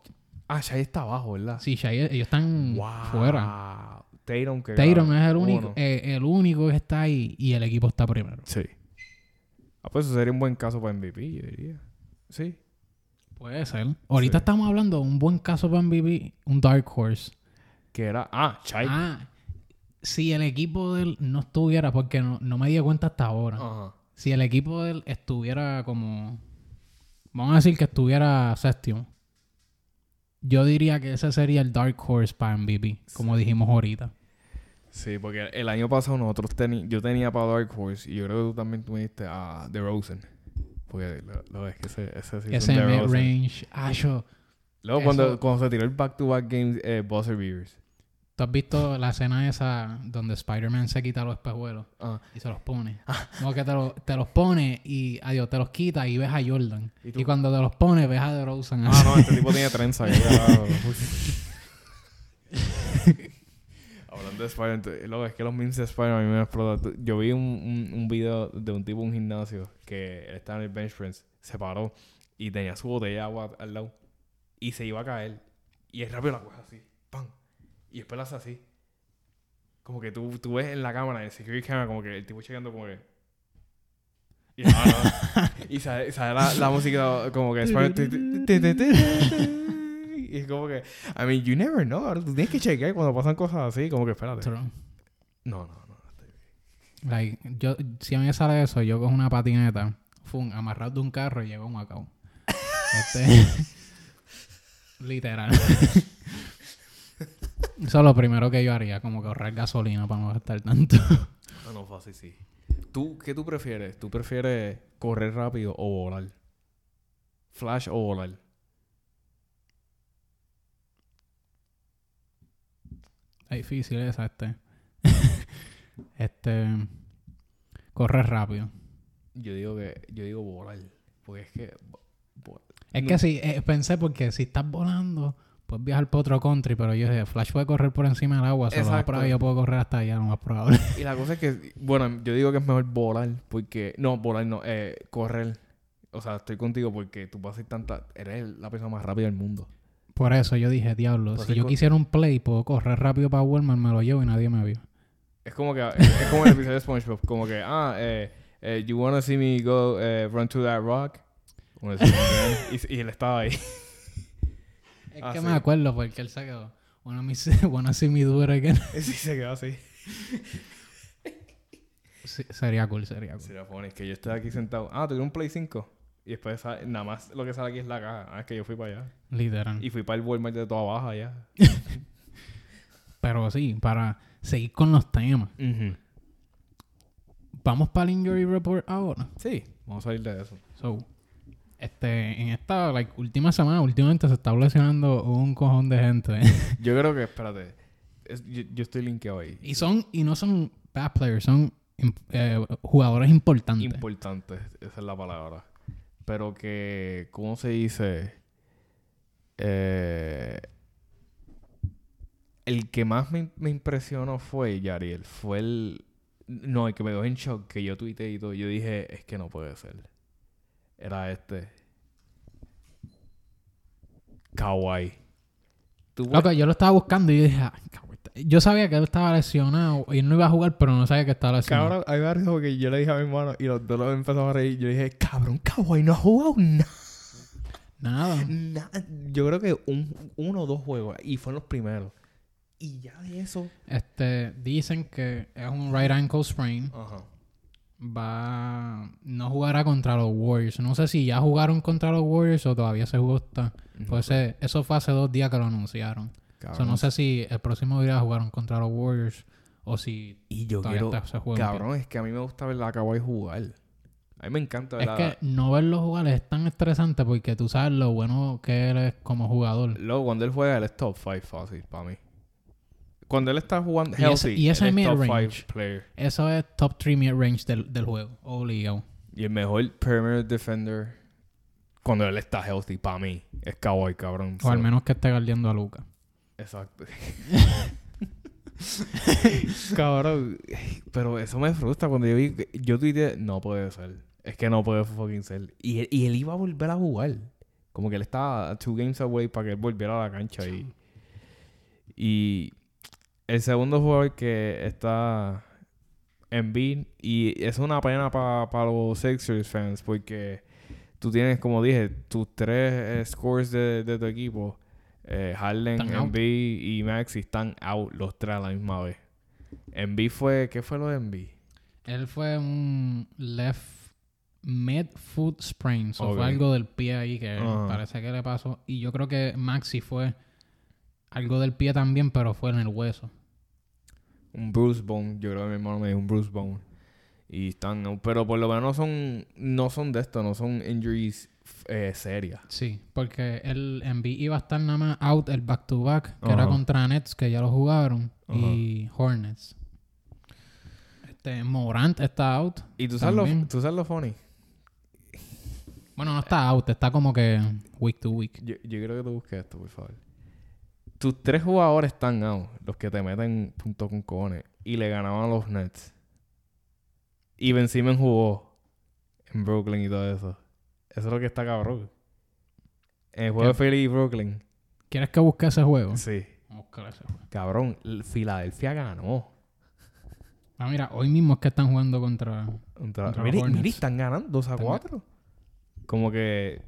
Ah, Shai está abajo, ¿verdad? Sí, Shai, ellos están fuera. Tatum, que Tatum es el único, eh, el único que está ahí y el equipo está primero. Sí. Ah, pues eso sería un buen caso para MVP, yo diría. Sí. Puede ser. Ahorita Sí. estamos hablando de un buen caso para MVP, un Dark Horse. Que era. Ah, Shai. Ah, si el equipo de él no estuviera, porque no, no me di cuenta hasta ahora. Ajá. Si el equipo de él estuviera como. Vamos a decir que estuviera séptimo. Yo diría que ese sería el Dark Horse para MVP, como dijimos ahorita. Sí, porque el año pasado nosotros teni yo tenía para Dark Horse y yo creo que tú también tú me diste a The Rosen. Porque lo, lo ves que ese, ese sí es ese range. Ah. Luego cuando, cuando se tiró el back-to-back games, eh, Buzzer Beavers. ¿Tú has visto la escena esa donde Spider-Man se quita los espejuelos Ah, y se los pone? Como que te, lo- te los pone y, adiós, te los quita y ves a Jordan. ¿Y cuando te los pone, ves a DeRozan. ah no, este tipo tenía trenza. *laughs* *laughs* Hablando de Spider-Man, es que los memes de Spider-Man a mí me explotan. Yo vi un, un, un video de un tipo en un gimnasio que él estaba en el bench press, se paró y tenía su botella de agua al lado y se iba a caer. Y él rápido la coge así, ¡pam! Y después la hace así. Como que tú, tú ves en la cámara, en el security camera, como que el tipo checando como que... Y, ah, no. y sale, sale la, la música como que Y es como que... I mean, you never know. Ahora tú tienes que chequear cuando pasan cosas así. Como que espérate. True. No, no, no. Like, yo, si a mí me sale eso, yo cojo una patineta, fum, amarrado de un carro y llego a Macao. Este, *laughs* literal. Eso es lo primero que yo haría, como que ahorrar gasolina para no gastar tanto. No, no, fácil, sí. ¿Tú, ¿Qué tú prefieres? ¿Tú prefieres correr rápido o volar? ¿Flash o volar? Es difícil esa, este. *laughs* este. Correr rápido. Yo digo que... Yo digo volar. Porque es que... Es No. que sí, eh, pensé porque si estás volando, puedes viajar por otro country, pero yo dije, Flash puede correr por encima del agua, solo más probable yo puedo correr hasta allá, lo más probable. Y la cosa es que... Bueno, yo digo que es mejor volar. Porque... No, volar no. Eh, correr. O sea, estoy contigo porque tú vas a ser tanta... Eres la persona más rápida del mundo. Por eso yo dije, diablo, si yo quisiera un play, puedo correr rápido para Walmart, me lo llevo y nadie me vio. Es como que... Es, es como el episodio de SpongeBob. Como que... Ah, eh... eh, you wanna see me go eh, run to that rock? Y, y él estaba ahí. *laughs* Es Ah, que sí. me acuerdo porque él se quedó. Wanna, me see, *laughs* wanna see me do it again. *laughs* Sí, se quedó así. Sí, sería cool, sería cool. Sería funny, es que yo estoy aquí sentado. Ah, tuve un Play 5. Y después nada más lo que sale aquí es la caja. Ah, es que yo fui para allá. Literal. Y fui para el Walmart de toda baja allá. *laughs* Pero sí, para seguir con los temas. Vamos para el Injury Report ahora. Sí, vamos a salir de eso. So, este, en esta like, última semana, últimamente se está lesionando un cojón de gente. *laughs* Yo creo que, espérate. es- yo, yo estoy linkeado ahí. y son, y no son bad players, son eh, jugadores importantes. Importante, esa es la palabra. Pero que, ¿cómo se dice? Eh, el que más me, me impresionó fue Yariel. Fue el... No, el que me dejó en shock, que yo tuiteé y todo. Yo dije, es que no puede ser. Era este. Kawaii. Yo lo estaba buscando y yo dije, "Ah, yo sabía que él estaba lesionado y él no iba a jugar, pero no sabía que estaba lesionado. Cabrón, hay varios que yo le dije a mi hermano y los dos empezamos a reír. Yo dije, cabrón, Kawaii no ha jugado nada. Nada. Yo creo que un, uno o dos juegos. Y fueron los primeros. Y ya de eso. Este, dicen que es un right ankle sprain. Ajá. Va, no jugará contra los Warriors. No sé si ya jugaron contra los Warriors o todavía se jugó. Pues eh, eso fue hace dos días que lo anunciaron. So, no sé si el próximo día jugaron contra los Warriors o si Y yo quiero. está-. Cabrón, es que a mí me gusta ver a Kawhi jugar. A mí me encanta ver Es que no verlo jugar es tan estresante porque tú sabes lo bueno que él es como jugador. Luego, cuando él juega, él es top 5 fácil para mí. Cuando él está jugando Y ese- healthy, y ese él es top mid-range. 5 player. Eso es top 3 mid range del, del juego. Obligado. Y el mejor perimeter defender cuando él está healthy para mí es Kawhi, cabrón. O al menos que esté guardiando a Luca. Exacto. *laughs* Cabrón. Pero eso me frustra cuando yo vi... Yo tuiteé... No puede ser. Es que no puede fucking ser. Y él, y él iba a volver a jugar. Como que él estaba two games away para que él volviera a la cancha. Y, y el segundo jugador que está en beat y es una pena para los Sixers fans porque tú tienes, como dije, tus tres eh, scores de, de tu equipo. Eh, Harden. Embiid y Maxi están out los tres a la misma vez. Embiid fue... ¿Qué fue lo de Embiid? Él fue un left mid foot sprain. So fue algo del pie ahí que parece que le pasó. Y yo creo que Maxi fue algo del pie también, pero fue en el hueso. Un Bruce Bone. Yo creo que mi hermano me dijo un Bruce Bone. Y están... Pero por lo menos no son... No son de esto. No son injuries eh, serias. Sí, porque el Embiid iba a estar nada más out el back to back, que era contra Nets, que ya lo jugaron, y Hornets. Este, Morant está out. Y tú sabes, lo, tú sabes lo funny. Bueno, no está out, está como que week to week. Yo, yo quiero que tú busques esto, por favor. Tus tres jugadores están out, los que te meten punto con cojones, y le ganaban a los Nets. Y Ben Simmons jugó en Brooklyn y todo eso. Eso es lo que está cabrón. El juego de. Philly y Brooklyn. ¿Quieres que busque ese juego? Sí. Buscar ese juego. Cabrón, el Filadelfia ganó. Ah, mira, hoy mismo es que están jugando contra... Contra- Contra Mira, están ganando 2 a Están 4. Como que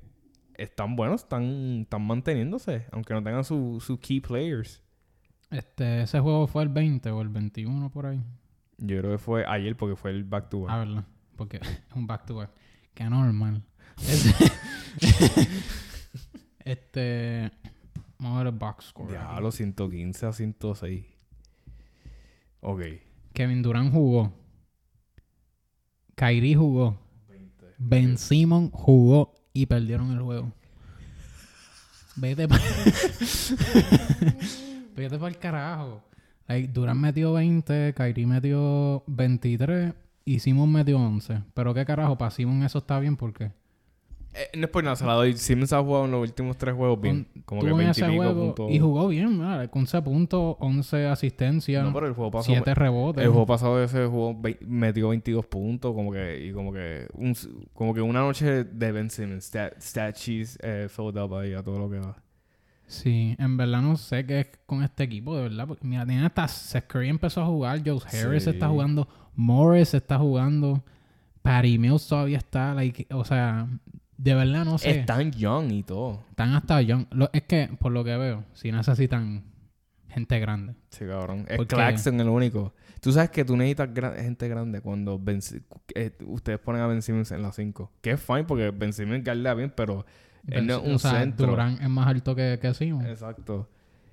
están buenos, están, están manteniéndose, aunque no tengan sus su key players. Este, ese juego fue el 20 o el 21 por ahí. Yo creo que fue ayer porque fue el back to back. A verla, porque es un back to back. Qué normal. *laughs* Este, vamos a ver el box score. Ya, los 115 a 106. Ok. Kevin Durant jugó. Kyrie jugó. Ben Simon jugó y perdieron el juego. Vete para *laughs* Vete para el carajo. Like, Durant metió 20, Kyrie metió 23 y Simon metió 11. Pero qué carajo, para Simon eso está bien porque Eh, no es por nada, se la doy. Ha jugado en los últimos tres juegos bien. Como que tuvo en 20 y ese pico juego puntos. y jugó bien, ¿verdad? con 11 puntos, 11 asistencias, No, pero el juego pasado. 7 rebotes. El juego pasado ese jugó, metió 22 puntos, como que, y como que, un, como que una noche de Ben Simmons, stat, stat sheets eh, filled up ahí a todo lo que va. Sí, en verdad no sé qué es con este equipo, de verdad. porque, mira, tienen hasta Seth Curry empezó a jugar, Joe Harris Sí. está jugando, Morris está jugando, Patty Mills todavía está, like, o sea, de verdad no sé. Están young y todo. Están hasta young. Lo- es que, por lo que veo, si necesitan gente grande. Sí, cabrón. Es Porque- Claxton el único. Tú sabes que tú necesitas gra- gente grande cuando ben, eh, ustedes ponen a Ben Simmons en la 5. Que es fine porque Ben Simmons galdea bien, pero él no es un o sea, centro. Durán es más alto que, que Simon. Exacto.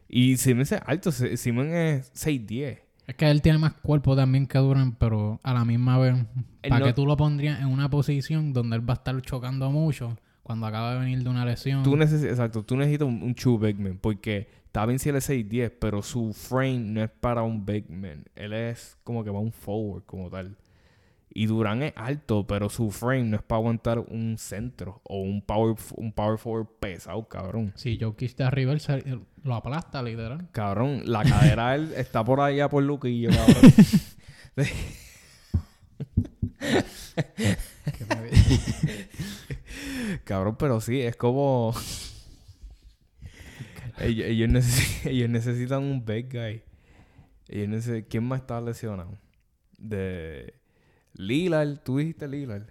Y Simmons es alto. Si- Simmons es 6'10". Es que él tiene más cuerpo también que Durán, pero a la misma vez, ¿para no- que tú lo pondrías en una posición donde él va a estar chocando mucho cuando acaba de venir de una lesión? Tú necesitas, exacto, tú necesitas un, un true big man porque está bien si él es 6'10, pero su frame no es para un big man. Él es como que va un forward como tal. Y Durán es alto, pero su frame no es para aguantar un centro o un power, un power forward pesado, cabrón. Si Jokic de arriba, lo aplasta, literal. Cabrón, la *laughs* cadera de él está por allá por Luquillo, cabrón. *laughs* *laughs* Cabrón, pero sí, es como. ellos, ellos, necesi- ellos necesitan un big guy. Ellos necesi- ¿Quién más está lesionado? De. Lillard, tú dijiste Lillard.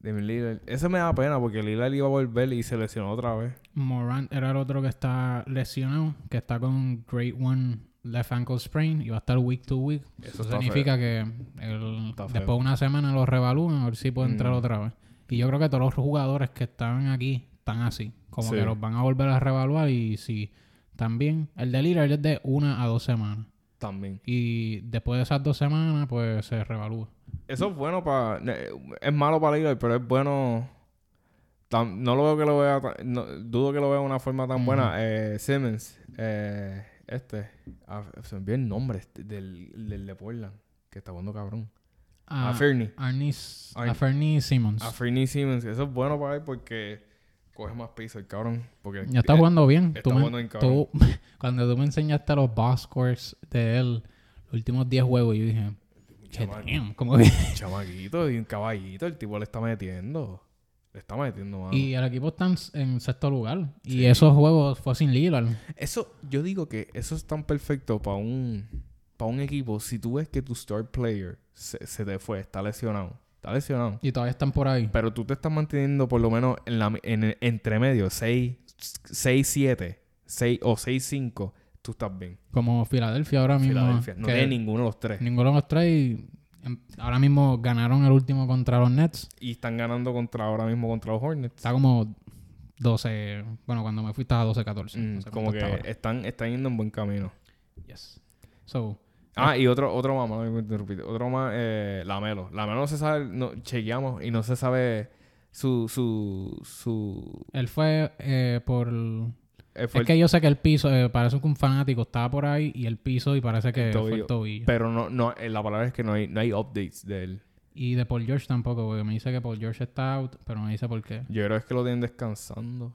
De Lillard. Eso me da pena porque Lillard iba a volver y se lesionó otra vez. Morant era el otro que está lesionado, que está con Great One Left Ankle Sprain y va a estar week to week. Eso Eso significa que el- después de una semana lo revalúan a ver si puede entrar Mm. otra vez. Y yo creo que todos los jugadores que estaban aquí están así. Como Sí. que los van a volver a revaluar y si también. El de Lillard es de una a dos semanas. También. Y después de esas dos semanas, pues se revalúa. Eso es bueno para. Es malo para Lillard, pero es bueno. no lo veo que lo vea. no- dudo que lo vea de una forma tan buena. Eh, Simmons. Eh, este. ah, se me olvidó el nombre este, del, del de Portland. Que está jugando cabrón. A A, Fernie. A Fernie Simmons. A Fernie Simmons. Eso es bueno para él porque coge más piso el cabrón. Porque Ya está jugando bien. está Tú me- bien cabrón. tú- *laughs* cuando tú me enseñaste los box scores de él, los últimos 10 juegos, yo dije, "Che, chama- damn", como que- *laughs* chamaquito y un caballito. El tipo le está metiendo. Le está metiendo, mano. Y el equipo está en, en sexto lugar. Y esos juegos fue sin Lillard. Eso, yo digo que eso es tan perfecto para un, para un equipo. Si tú ves que tu star player se, se te fue, está lesionado, está lesionado. Y todavía están por ahí. Pero tú te estás manteniendo por lo menos en, la, en entre medio, 6, 6, 7, 6 o 6, 5, tú estás bien. Como Filadelfia ahora mismo. Filadelfia. No tiene ninguno de los tres. ninguno de los tres. y, em, ahora mismo ganaron el último contra los Nets. Y están ganando contra ahora mismo contra los Hornets. Está como 12. Bueno, cuando me fui estaba 12-14. Mm, no sé como que están, están yendo en buen camino. Yes. So, Ah, y otro, otro más, no me interrumpí. Otro más, eh, Lamelo. Lamelo no se sabe, no, chequeamos y no se sabe su, su, su... él fue eh, por. Eh, es que yo sé que el piso, eh, parece que un fanático estaba por ahí y el piso y parece que El fue tobillo. el tobillo. Pero no, no, eh, la palabra es que no hay, no hay updates de él. Y de Paul George tampoco, porque me dice que Paul George está out, pero no me dice por qué. Yo creo es que lo tienen descansando.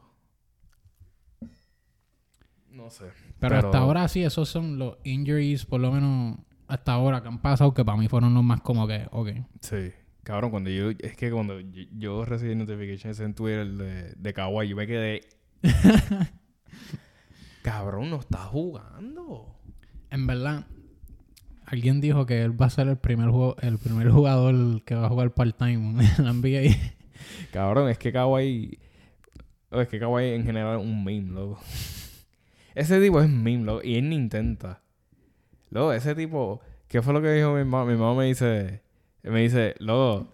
No sé. Pero, Pero- hasta ahora sí, esos son los injuries, por lo menos hasta ahora que han pasado, que para mí fueron los más como que, ok. Sí. Cabrón, cuando yo... Es que cuando yo, yo recibí notifications en Twitter de, de Kawhi, yo me quedé... *laughs* Cabrón, no está jugando. En verdad, alguien dijo que él va a ser el primer, el primer jugador que va a jugar part-time en la NBA. *laughs* Cabrón, es que Kawhi... Es que Kawhi en general es un meme, loco. *laughs* Ese tipo es meme, loco. Y él ni intenta. Luego, ese tipo... ¿Qué fue lo que dijo mi mamá? Mi mamá me dice... Me dice, loco...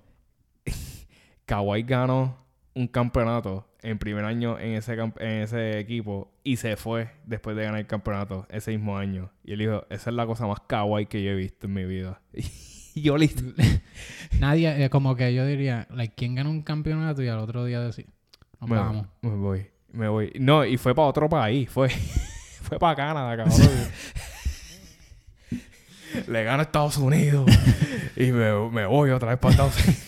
*laughs* Kawhi ganó un campeonato en primer año en ese, en ese equipo y se fue después de ganar el campeonato ese mismo año. Y él dijo, esa es la cosa más kawaii que yo he visto en mi vida. *laughs* Y yo listo. *laughs* Nadie, eh, como que yo diría, like, ¿quién gana un campeonato? Y al otro día decir, nos Me, vamos. me voy, me voy. No, y fue para otro país, fue, *laughs* fue para Canadá, cabrón. Le gano a Estados Unidos y me, me voy otra vez para Estados Unidos.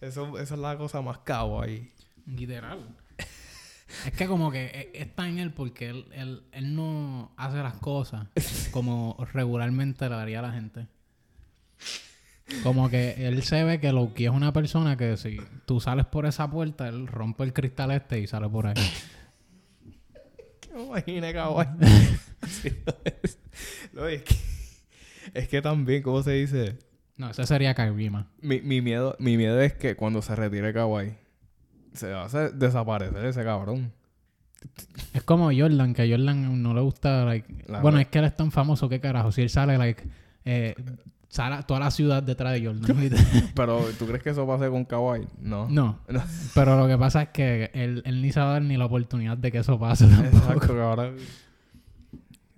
Eso, esa es la cosa más kawaii. Literal. Es que como que eh, está en él porque él, él, él no hace las cosas como regularmente le daría a la gente. Como que él se ve que lo que es una persona que si tú sales por esa puerta, él rompe el cristal este y sale por ahí. Imaginé kawaii. *laughs* Sí, no, es, que, es que también, ¿cómo se dice? No, ese sería Kyrie, man. Mi, mi, miedo, mi miedo es que cuando se retire Kawhi, se va a hacer desaparecer ese cabrón. Es como Jordan, que a Jordan no le gusta, like... La bueno, es que él es tan famoso, ¿qué carajo? Si él sale, like... Eh, sale toda la ciudad detrás de Jordan. *laughs* Pero, ¿tú crees que eso pase con Kawhi? No. no. Pero lo que pasa es que él, él ni se va a dar ni la oportunidad de que eso pase tampoco. Exacto, ahora...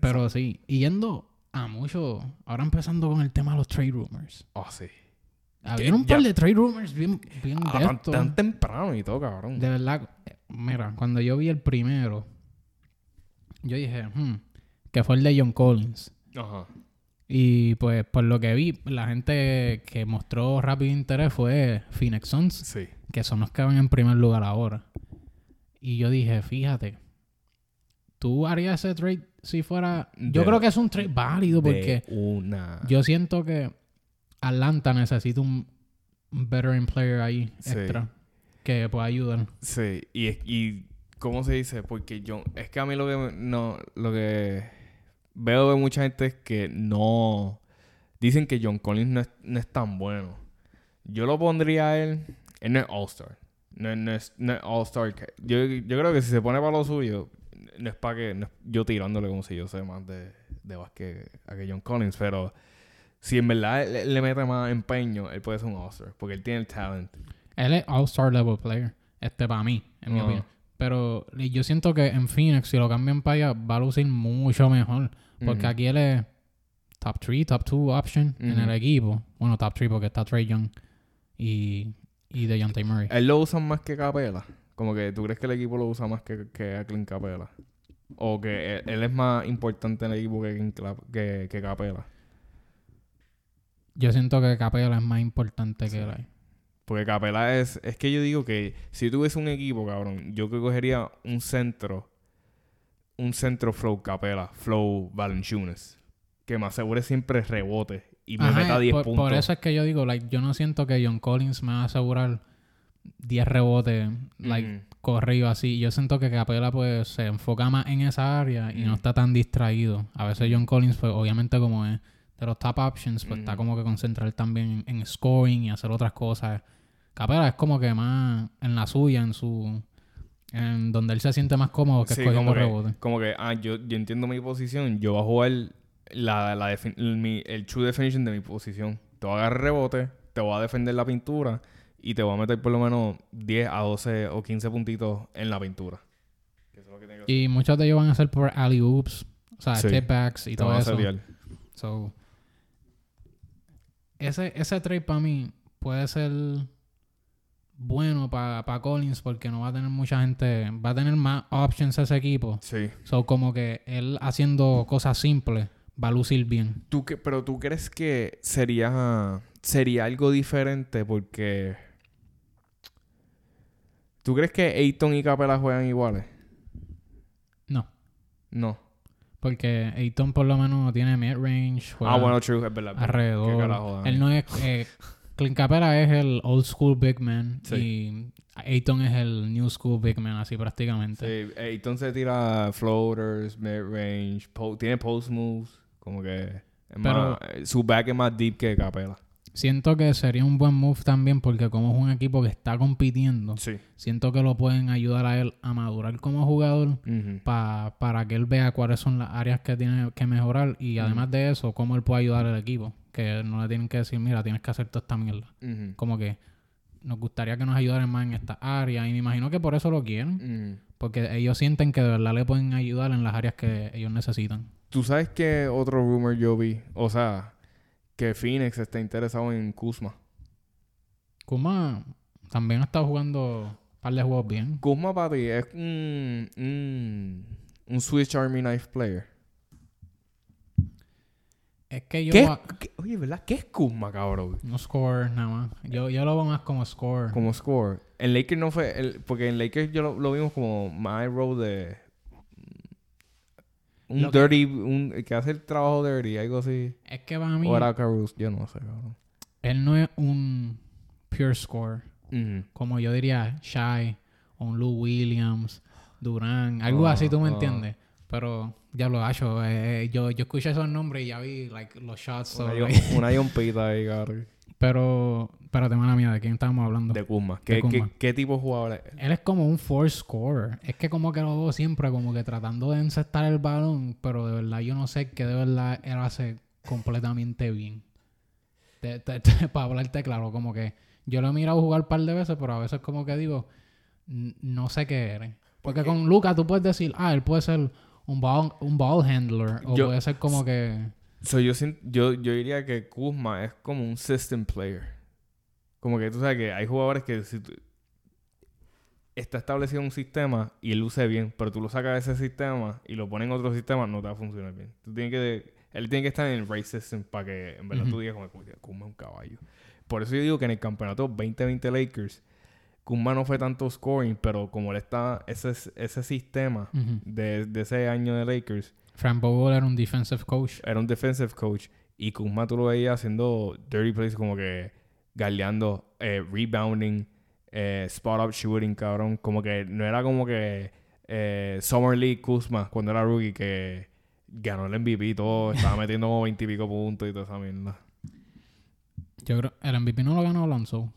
Pero sí, y yendo a mucho... Ahora empezando con el tema de los trade rumors. Oh, sí. Había un ya- par de trade rumors bien, bien Ah, de tan, esto. tan temprano y todo, cabrón. De verdad, mira, cuando yo vi el primero, yo dije, hmm, que fue el de John Collins. Ajá. Y pues por lo que vi, la gente que mostró rápido interés fue Phoenix Suns, Sí. que son los que van en primer lugar ahora. Y yo dije, fíjate, ¿tú harías ese trade si fuera...? Yo De- creo que es un trade válido porque una... yo siento que Atlanta necesita un veteran player ahí Sí. extra que pueda ayudar. Sí, y, y ¿cómo se dice? Porque yo, es que a mí lo que no, lo que veo de mucha gente es que no dicen que John Collins no es, no es tan bueno. Yo lo pondría a él, él no es All-Star. No, no es, no es All-Star. Yo, yo creo que si se pone para lo suyo, no es para que, no es yo tirándole como si yo sé más de, de básquet a que John Collins, pero si en verdad le, le mete más empeño, él puede ser un All-Star, porque él tiene el talent. Él es All-Star level player. Este para mí, en mi opinión. Pero yo siento que en Phoenix, si lo cambian para allá, va a lucir mucho mejor. Porque aquí él es top 3, top 2 option en el equipo. Bueno, top 3 porque está Trey Young y, y DeJounte Murray. ¿Él lo usan más que Capela? Como que tú crees que el equipo lo usa más que, que a Clint Capela. O que él, él es más importante en el equipo que, que, que Capela. Yo siento que Capela es más importante Sí. que él. Porque Capela es... Es que yo digo que si tuviese un equipo, cabrón, yo que cogería un centro... Un centro flow Capela, flow Valanciunas. Que me asegure siempre rebote. Y me Ajá, meta 10 por, puntos. por eso es que yo digo, like, yo no siento que John Collins me va a asegurar 10 rebotes, like, Ujú. corrido así. Yo siento que Capela pues se enfoca más en esa área y no Mm. está tan distraído. A veces John Collins, pues obviamente como es de los top options, pues está como que concentrar también en, en scoring y hacer otras cosas. Capela es como que más en la suya, en su... En donde él se siente más cómodo que Sí, escogiendo como que, rebotes. como que, ah, yo, yo entiendo mi posición, yo voy a jugar la, la el, mi- el true definition de mi posición. Te voy a agarrar rebote, te voy a defender la pintura y te voy a meter por lo menos 10 a 12 o 15 puntitos en la pintura. Que eso es lo que tiene que Y muchos de ellos van a ser por alley oops, o sea, Sí. step backs y Te todo eso. So, ese, ese trade para mí puede ser bueno para Collins porque no va a tener mucha gente, va a tener más options ese equipo. Sí. So, como que él haciendo cosas simples va a lucir bien. ¿Tú pero tú crees que sería, sería algo diferente porque... ¿Tú crees que Ayton y Capela juegan iguales? No, No. Porque Ayton por lo menos tiene mid-range, Ah, bueno, true, es verdad. es verdad. ¿Qué alrededor. carajo? Él no es... Eh, Clint Capela es el old school big man Sí. y Ayton es el new school big man, así prácticamente. Sí, eh, entonces tira floaters, mid-range, po- tiene post moves, como que es Pero- más- eh, su back es más deep que Capela. Siento que sería un buen move también porque como es un equipo que está compitiendo, Sí. siento que lo pueden ayudar a él a madurar como jugador pa- para que él vea cuáles son las áreas que tiene que mejorar y además de eso, cómo él puede ayudar al equipo. Que no le tienen que decir, mira, tienes que hacer toda esta mierda. Como que nos gustaría que nos ayudaran más en esta área y me imagino que por eso lo quieren. Porque ellos sienten que de verdad le pueden ayudar en las áreas que ellos necesitan. ¿Tú sabes qué otro rumor yo vi? O sea, que Phoenix está interesado en Kuzma. Kuma también ha estado jugando un par de juegos bien. Kuzma para ti es un, un, un Switch Army Knife player. Es que yo ¿Qué? a- qué- Oye, ¿verdad? ¿Qué es Kuzma, cabrón? no score nada más. Yo, yo lo veo más como score. Como score. En Lakers no fue... el- porque en Lakers yo lo, lo vimos como my role de... Un Lo que- dirty... Un, el que hace el trabajo dirty, algo así. Es que para mí, O era Caruso, yo no sé, cabrón. él no es un pure score. Como yo diría, Shy, o un Lou Williams, Durán, algo Ah, así, tú me ah. entiendes. Pero ya lo he hecho. eh, yo, yo escuché esos nombres y ya vi like, los shots. Una, yom- una *laughs* yompita ahí, cabrón. Pero, espérate, mala mía, ¿de quién estábamos hablando? De Kuzma. De ¿Qué, Kuzma. qué, qué tipo de jugador es? Él es como un force scorer. Es que como que lo veo siempre como que tratando de encestar el balón, pero de verdad yo no sé qué de verdad él hace completamente bien. Te- te- *laughs* te- para hablarte claro, como que yo lo he mirado jugar un par de veces, pero a veces como que digo, "N- no sé qué eres. Porque Porque- con Lucas tú puedes decir, ah, él puede ser un ball, un ball handler, o Yo- puede ser como que... So, yo, yo, yo diría que Kuzma es como un system player. Como que tú sabes que hay jugadores que si tú- está establecido un sistema y él luce bien, pero tú lo sacas de ese sistema y lo pones en otro sistema, no te va a funcionar bien. Tú tienes que, él tiene que estar en el right system para que en verdad tú digas como que Kuzma es un caballo. Por eso yo digo que en el campeonato 2020 Lakers, Kuzma no fue tanto scoring, pero como él está, ese, ese sistema de, de ese año de Lakers, Frank Vogel era un defensive coach. era un defensive coach y Kuzma tú lo veías haciendo dirty plays como que galeando, eh, rebounding, eh, spot up shooting, cabrón. Como que no era como que eh, Summer League Kuzma cuando era rookie que ganó el MVP y todo, *laughs* estaba metiendo como 20 y pico puntos y toda esa mierda. Yo creo, el MVP no lo ganó Alonso.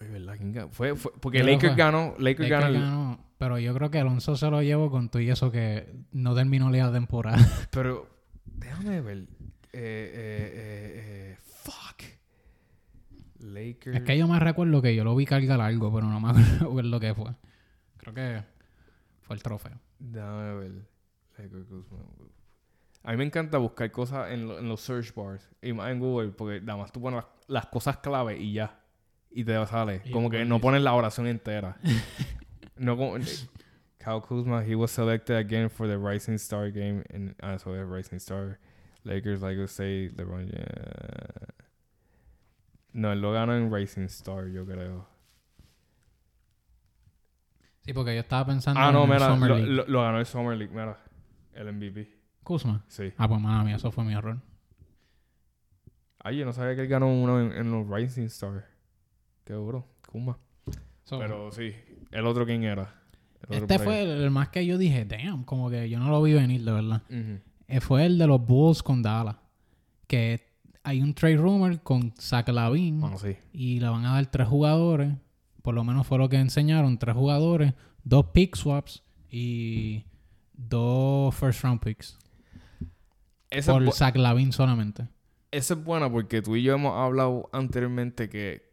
Ay, ¿verdad? ¿Quién ganó? Fue, fue, porque Lakers ganó, Lakers, Lakers ganó, el- ganó, pero yo creo que Alonso se lo llevó con todo y eso que no terminó la temporada. *laughs* pero déjame ver. Eh, eh, eh, eh, fuck. Lakers. es que yo me recuerdo que yo lo vi cargar algo, pero no me *laughs* acuerdo lo que fue. Creo que fue el trofeo. Déjame ver. A mí me encanta buscar cosas en, lo- en los search bars y más en Google porque nada más tú pones las, las cosas clave y ya. Y te sale. Y como que no pones la oración entera. *laughs* no como... Kyle Kuzma, he was selected again for the Rising Star game. In, ah, so the Rising Star. Lakers, like to say, LeBron... yeah. No, él lo ganó en Rising Star, yo creo. Sí, porque yo estaba pensando Ah, no, en mira, Summer lo, League. lo- lo ganó el Summer League, mira. El MVP. Kuzma. Sí. Ah, pues mala mía, eso fue mi error. Ay, yo no sabía que él ganó uno en, en los Rising Star. Qué duro. Kuma. So, Pero sí, el otro quién era. El este fue el, el más que yo dije, damn, como que yo no lo vi venir, de verdad. Eh, fue el de los Bulls con Dallas. Que hay un trade rumor con Zach Lavin Ah, sí. y le van a dar tres jugadores. Por lo menos fue lo que enseñaron. Tres jugadores, dos pick swaps y dos first round picks. Por Zach Lavin solamente. esa es buena porque tú y yo hemos hablado anteriormente que,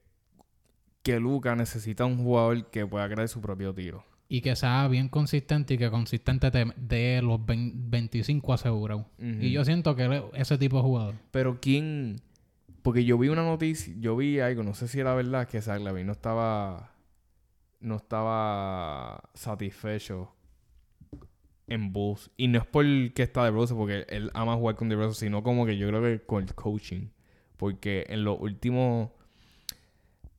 que Luca necesita un jugador que pueda crear su propio tiro. Y que sea bien consistente y que consistente te dé los 20 25 asegurados. Y yo siento que él es ese tipo de jugador. Pero quién... Porque yo vi una noticia, yo vi algo, no sé si era verdad, que Zach Lavin no estaba... No estaba satisfecho en Bulls. Y no es por que está de Rose, porque él ama jugar con de Rose, sino como que yo creo que con el coaching. Porque en los últimos...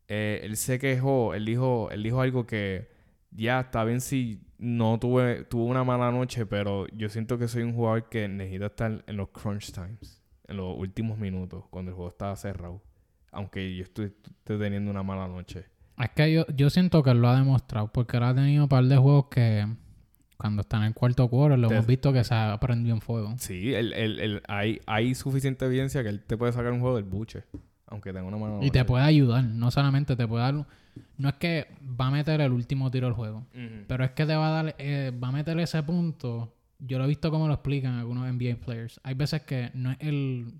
eh, él se quejó, él dijo, él dijo algo que ya está bien si no tuve, tuve una mala noche, pero yo siento que soy un jugador que necesita estar en los crunch times, en los últimos minutos, cuando el juego está cerrado. Aunque yo estoy, esté teniendo una mala noche. Es que yo, yo siento que él lo ha demostrado. Porque él ha tenido un par de juegos que cuando está en el cuarto quarter lo Te- hemos visto que se ha prendido en fuego. Sí, el, el, el- hay, hay suficiente evidencia que él te puede sacar un juego del buche. Aunque tenga una noche. Y te puede ayudar. No solamente te puede dar... No es que va a meter el último tiro del juego. Pero es que te va a dar, eh, va a meter ese punto. Yo lo he visto como lo explican algunos NBA players. Hay veces que no es el,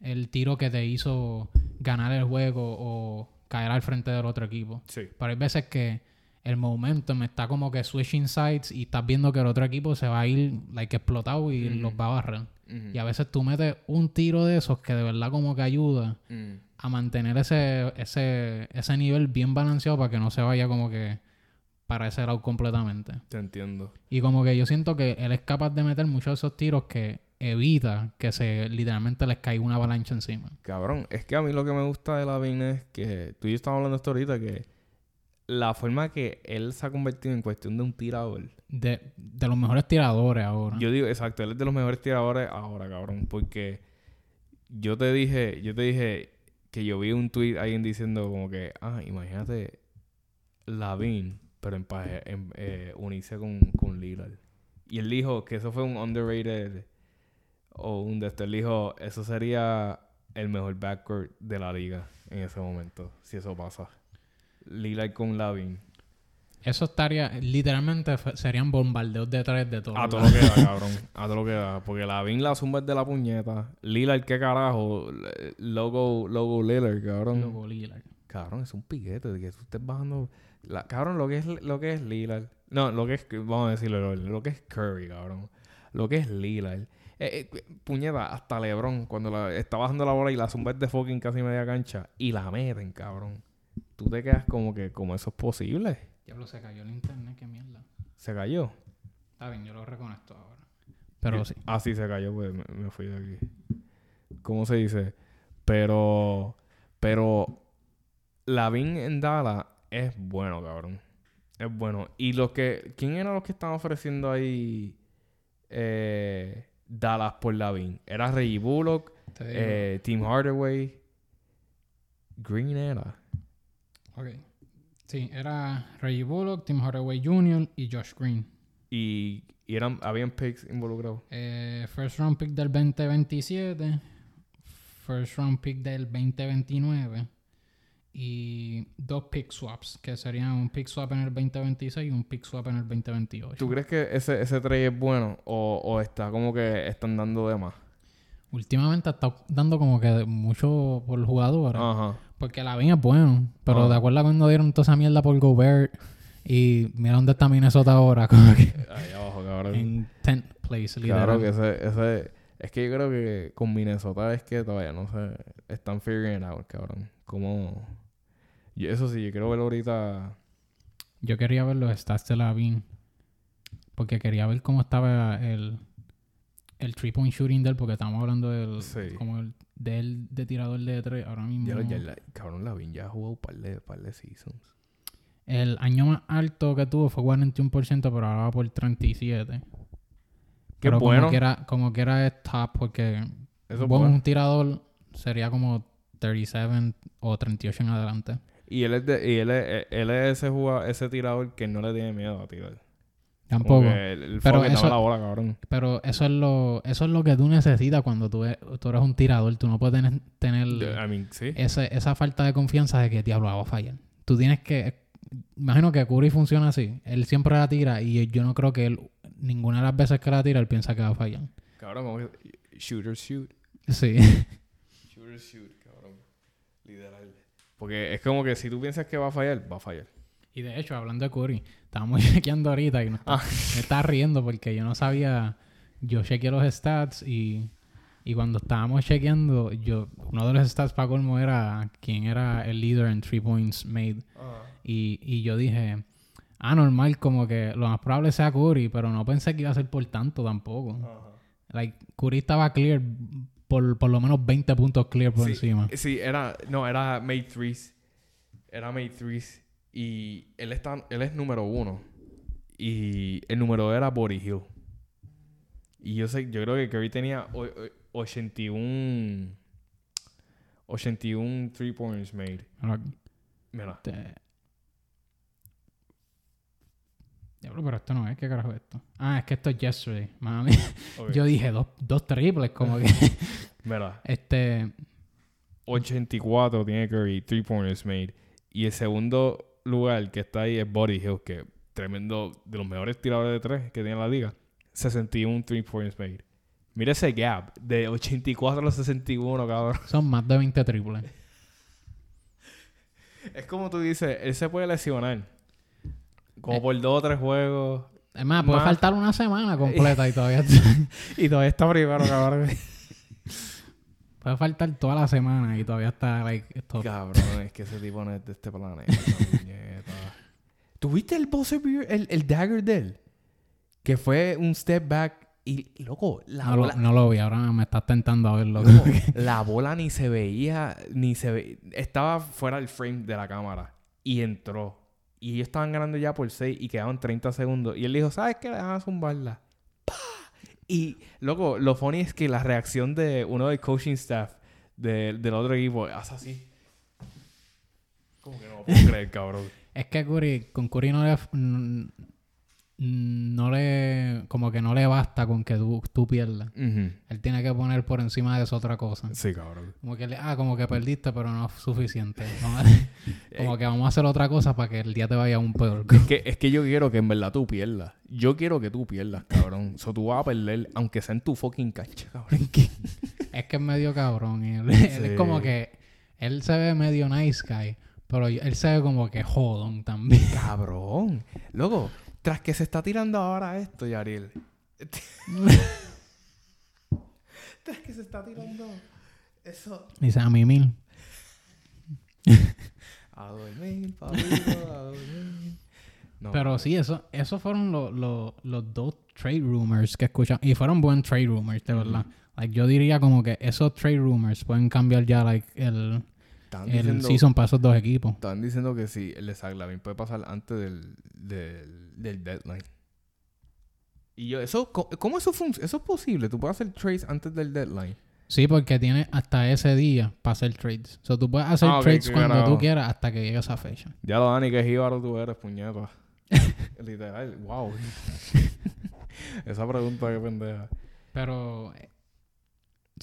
el tiro que te hizo ganar el juego o caer al frente del otro equipo. Sí. Pero hay veces que el momentum está como que switching sides y estás viendo que el otro equipo se va a ir like explotado y los va a barrer. Y a veces tú metes un tiro de esos que de verdad como que ayuda Ujú. a mantener ese, ese, ese nivel bien balanceado para que no se vaya como que para ese lado completamente. Te entiendo. Y como que yo siento que él es capaz de meter muchos de esos tiros que evita que se literalmente les caiga una avalancha encima. Cabrón, es que a mí lo que me gusta de Lavin es que tú y yo estamos hablando esto ahorita, que la forma que él se ha convertido en cuestión de un tirador. De, de los mejores tiradores ahora. Yo digo, exacto, él es de los mejores tiradores ahora, cabrón, porque yo te dije, yo te dije que yo vi un tweet alguien diciendo como que, ah, imagínate Lavin, pero en, en eh, unirse con, con Lillard. Y él dijo que eso fue un underrated o un de esto. Él dijo, eso sería el mejor backcourt de la liga en ese momento, si eso pasa. Lillard con Lavin. Eso estaría, literalmente serían bombardeos de tres de todo. A todo lo que da, *laughs* cabrón. A todo lo que da. Porque Lavin la zumba es de la puñeta. Lillard, ¿qué carajo? Logo, logo Lillard, cabrón. Luego Lillard. Cabrón, es un piquete de que tú estés bajando. La, cabrón, lo que es lo que es Lillard. No, lo que es. Vamos a decirlo, lo, que es Curry, cabrón. Lo que es Lillard. Eh, eh, puñeta, hasta LeBron, cuando la, está bajando la bola y la zumba es de fucking casi media cancha y la meten, cabrón. Tú te quedas como que, como eso es posible. Diablo, se cayó el internet, qué mierda. Se cayó. Está bien, yo lo reconecto ahora. Pero sí. Ah, sí, se cayó, pues me, me fui de aquí. ¿Cómo se dice? Pero. Pero. Lavin en Dallas es bueno, cabrón. Es bueno. Y los que. ¿Quién eran los que estaban ofreciendo ahí. Eh, Dallas por Lavin? Era Reggie Bullock, eh, Tim Hardaway. Green era. Ok. Sí, era Reggie Bullock, Tim Hardaway Jr. y Josh Green. Y, y eran, habían picks involucrados. Eh, first round pick del 2027. First round pick del 2029. Y dos pick swaps, que serían un pick swap en el 2026 y un pick swap en el 2028. ¿Tú crees que ese, ese trade es bueno? O, o está como que están dando de más? Últimamente está dando como que mucho por jugadores. Ajá. Porque la es bueno. Pero Ah. de acuerdo a cuando dieron toda esa mierda por Gobert. Y mira dónde está Minnesota ahora. *laughs* Como que Ahí abajo, cabrón. en 10th place, literal. Claro que ese, ese... Es que yo creo que con Minnesota es que todavía no sé... Están figuring out, cabrón. Como... Yo, eso sí, yo quiero ver ahorita... Yo quería ver los stats de Lavin. Porque quería ver cómo estaba el, el three point shooting de él. Porque estamos hablando del, Sí. como el, de él de tirador de tres. Ahora mismo. Ya, ya, la- cabrón, Lavin ya ha jugado un par de, par de seasons. El año más alto que tuvo fue 41%, pero ahora va por 37%. Qué pero bueno. Como que, era, como que era top, porque Eso bueno. un tirador sería como 37 o 38 en adelante. Y él es, de, y él es, él es ese jugador, ese tirador que no le tiene miedo a tirar. Tampoco. el, el Pero eso- la bola, cabrón. Pero eso es lo eso es lo que tú necesitas cuando tú, e- tú eres un tirador. Tú no puedes tener, tener I mean, sí. ese- esa falta de confianza de que diablo va a fallar. Tú tienes que... Imagino que Curry funciona así. Él siempre la tira y yo no creo que él, ninguna de las veces que la tira él piensa que va a fallar. Cabrón. Shooter, shoot. Sí. Shooter, shoot, cabrón. Literal. Porque es como que si tú piensas que va a fallar, va a fallar. Y de hecho, hablando de Curry, estábamos *laughs* chequeando ahorita y Ah. me estaba riendo porque yo no sabía. Yo chequeé los stats y, y cuando estábamos chequeando, yo uno de los stats para colmo era quién era el líder en three points made. Y, y yo dije, ah, normal, como que lo más probable sea Curry, pero no pensé que iba a ser por tanto tampoco. Like, Curry estaba clear por, por lo menos 20 puntos clear por sí, encima. Sí, era... No, era made threes. Era made threes. Y él, está, él es número uno. Y el número dos era Body Hill. Y yo sé, yo creo que Curry tenía o- o- 81... 81 three pointers made. Ahora, Mira. Este... Diablo, pero esto no es. ¿Qué carajo es esto? Ah, es que esto es yesterday. Mami. ok. *laughs* Yo dije dos, dos triples, como que. *laughs* Mira. este. 84 tiene Curry, 3 pointers made. Y el segundo lugar que está ahí es Body Hill, que tremendo, de los mejores tiradores de 3 que tiene la liga. 61 3 pointers made. Mira ese gap, de 84 a 61, cabrón. *laughs* Son más de 20 triples. Es como tú dices, él se puede lesionar. Como Eh. por dos o tres juegos. Es más, puede Más- faltar una semana completa y todavía. *laughs* Y todavía está primero, cabrón. *laughs* puede faltar toda la semana y todavía está, like, esto. cabrón, es que ese tipo no es de este planeta. *laughs* ¿Tuviste el buzzer el, el dagger de él? Que fue un step back y, loco, la No lo, bola... no lo vi, ahora me estás tentando a verlo. loco, *laughs* la bola ni se veía, ni se ve... Estaba fuera del frame de la cámara y entró. Y ellos estaban ganando ya por 6 y quedaban 30 segundos. Y él dijo, ¿sabes qué? Déjame zumbarla. ¡Pah! Y, loco, lo funny es que la reacción de uno del coaching staff de- del otro equipo hace así. Como que no lo puedo *laughs* creer, cabrón. Es que Curry, con Curry no le, no le, como que no le basta con que tú, tú pierdas. Él tiene que poner por encima de eso otra cosa. Sí, cabrón. Como que, le- ah, como que perdiste, pero no es suficiente. *laughs* *laughs* Como que vamos a hacer otra cosa para que el día te vaya un peor. Es que, es que yo quiero que en verdad tú pierdas. Yo quiero que tú pierdas, cabrón. So, tú vas a perder, aunque sea en tu fucking cancha, cabrón. *laughs* es que es medio cabrón. él, es como que, él se ve medio nice guy, pero él se ve como que jodón también. Cabrón. Luego, tras que se está tirando ahora esto, Yariel. *laughs* tras que se está tirando eso. Dice a mí mil. A dormir, papito, a dormir. No, Pero sí, eso, esos fueron lo- lo- los dos trade rumors que escuchan. Y fueron buen trade rumors, de verdad. Like, yo diría como que esos trade rumors pueden cambiar ya like, el, estaban el diciendo, season para esos dos equipos. estaban diciendo que sí, el de Zach Lavin puede pasar antes del, del, del deadline. Y yo, eso, ¿cómo eso funciona? ¿Eso es posible? ¿Tú puedes hacer trades antes del deadline? Sí, porque tiene hasta ese día para hacer trades. O sea, tú puedes hacer Ah, trades cuando tú quieras hasta que llegue esa fecha. Ya lo Dani, que jíbaro tú eres, puñeta. *laughs* Literal, wow. *laughs* Esa pregunta, qué pendeja. Pero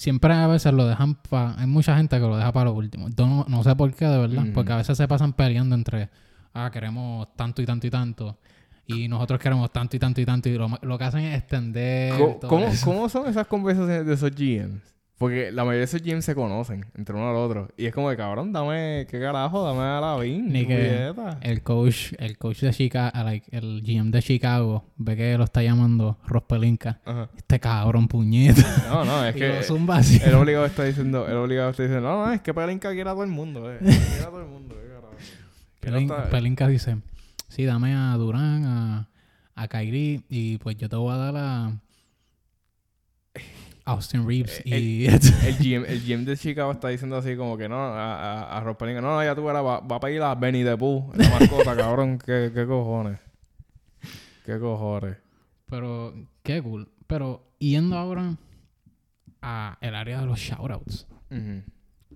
siempre a veces lo dejan para... Hay mucha gente que lo deja para lo último. Yo no, no sé por qué, de verdad. Porque a veces se pasan peleando entre... Ah, queremos tanto y tanto y tanto. Y nosotros queremos tanto y tanto y tanto. Y lo, lo que hacen es extender... ¿Cómo, todo cómo, cómo son esas conversaciones de esos GMs? Porque la mayoría de esos GMs se conocen entre uno al otro. Y es como de, cabrón, dame, ¿qué carajo? Dame a la Vin. Ni que- El coach, el coach de Chicago, like, el GM de Chicago, ve que lo está llamando Rospelinka. Ajá. Este cabrón puñeta. No, no, es *laughs* que así. el obligado está diciendo, el obligado está diciendo, no, no, es que Pelinka quiere a todo el mundo, eh. Quiere a todo el mundo, qué carajo. Pelin- Pelinka dice, sí, dame a Durán, a, a Kyrie, y pues yo te voy a dar a Austin Reeves. Eh, y el *laughs* GM, el GM de Chicago está diciendo así como que no, a, a, a Ross Pelinka, no, no, ya tú verás, va, va a pedir a Benny the Pooh, la mascota, cabrón, qué, qué cojones. Qué cojones. Pero, qué cool. Pero, yendo ahora a el área de los shoutouts.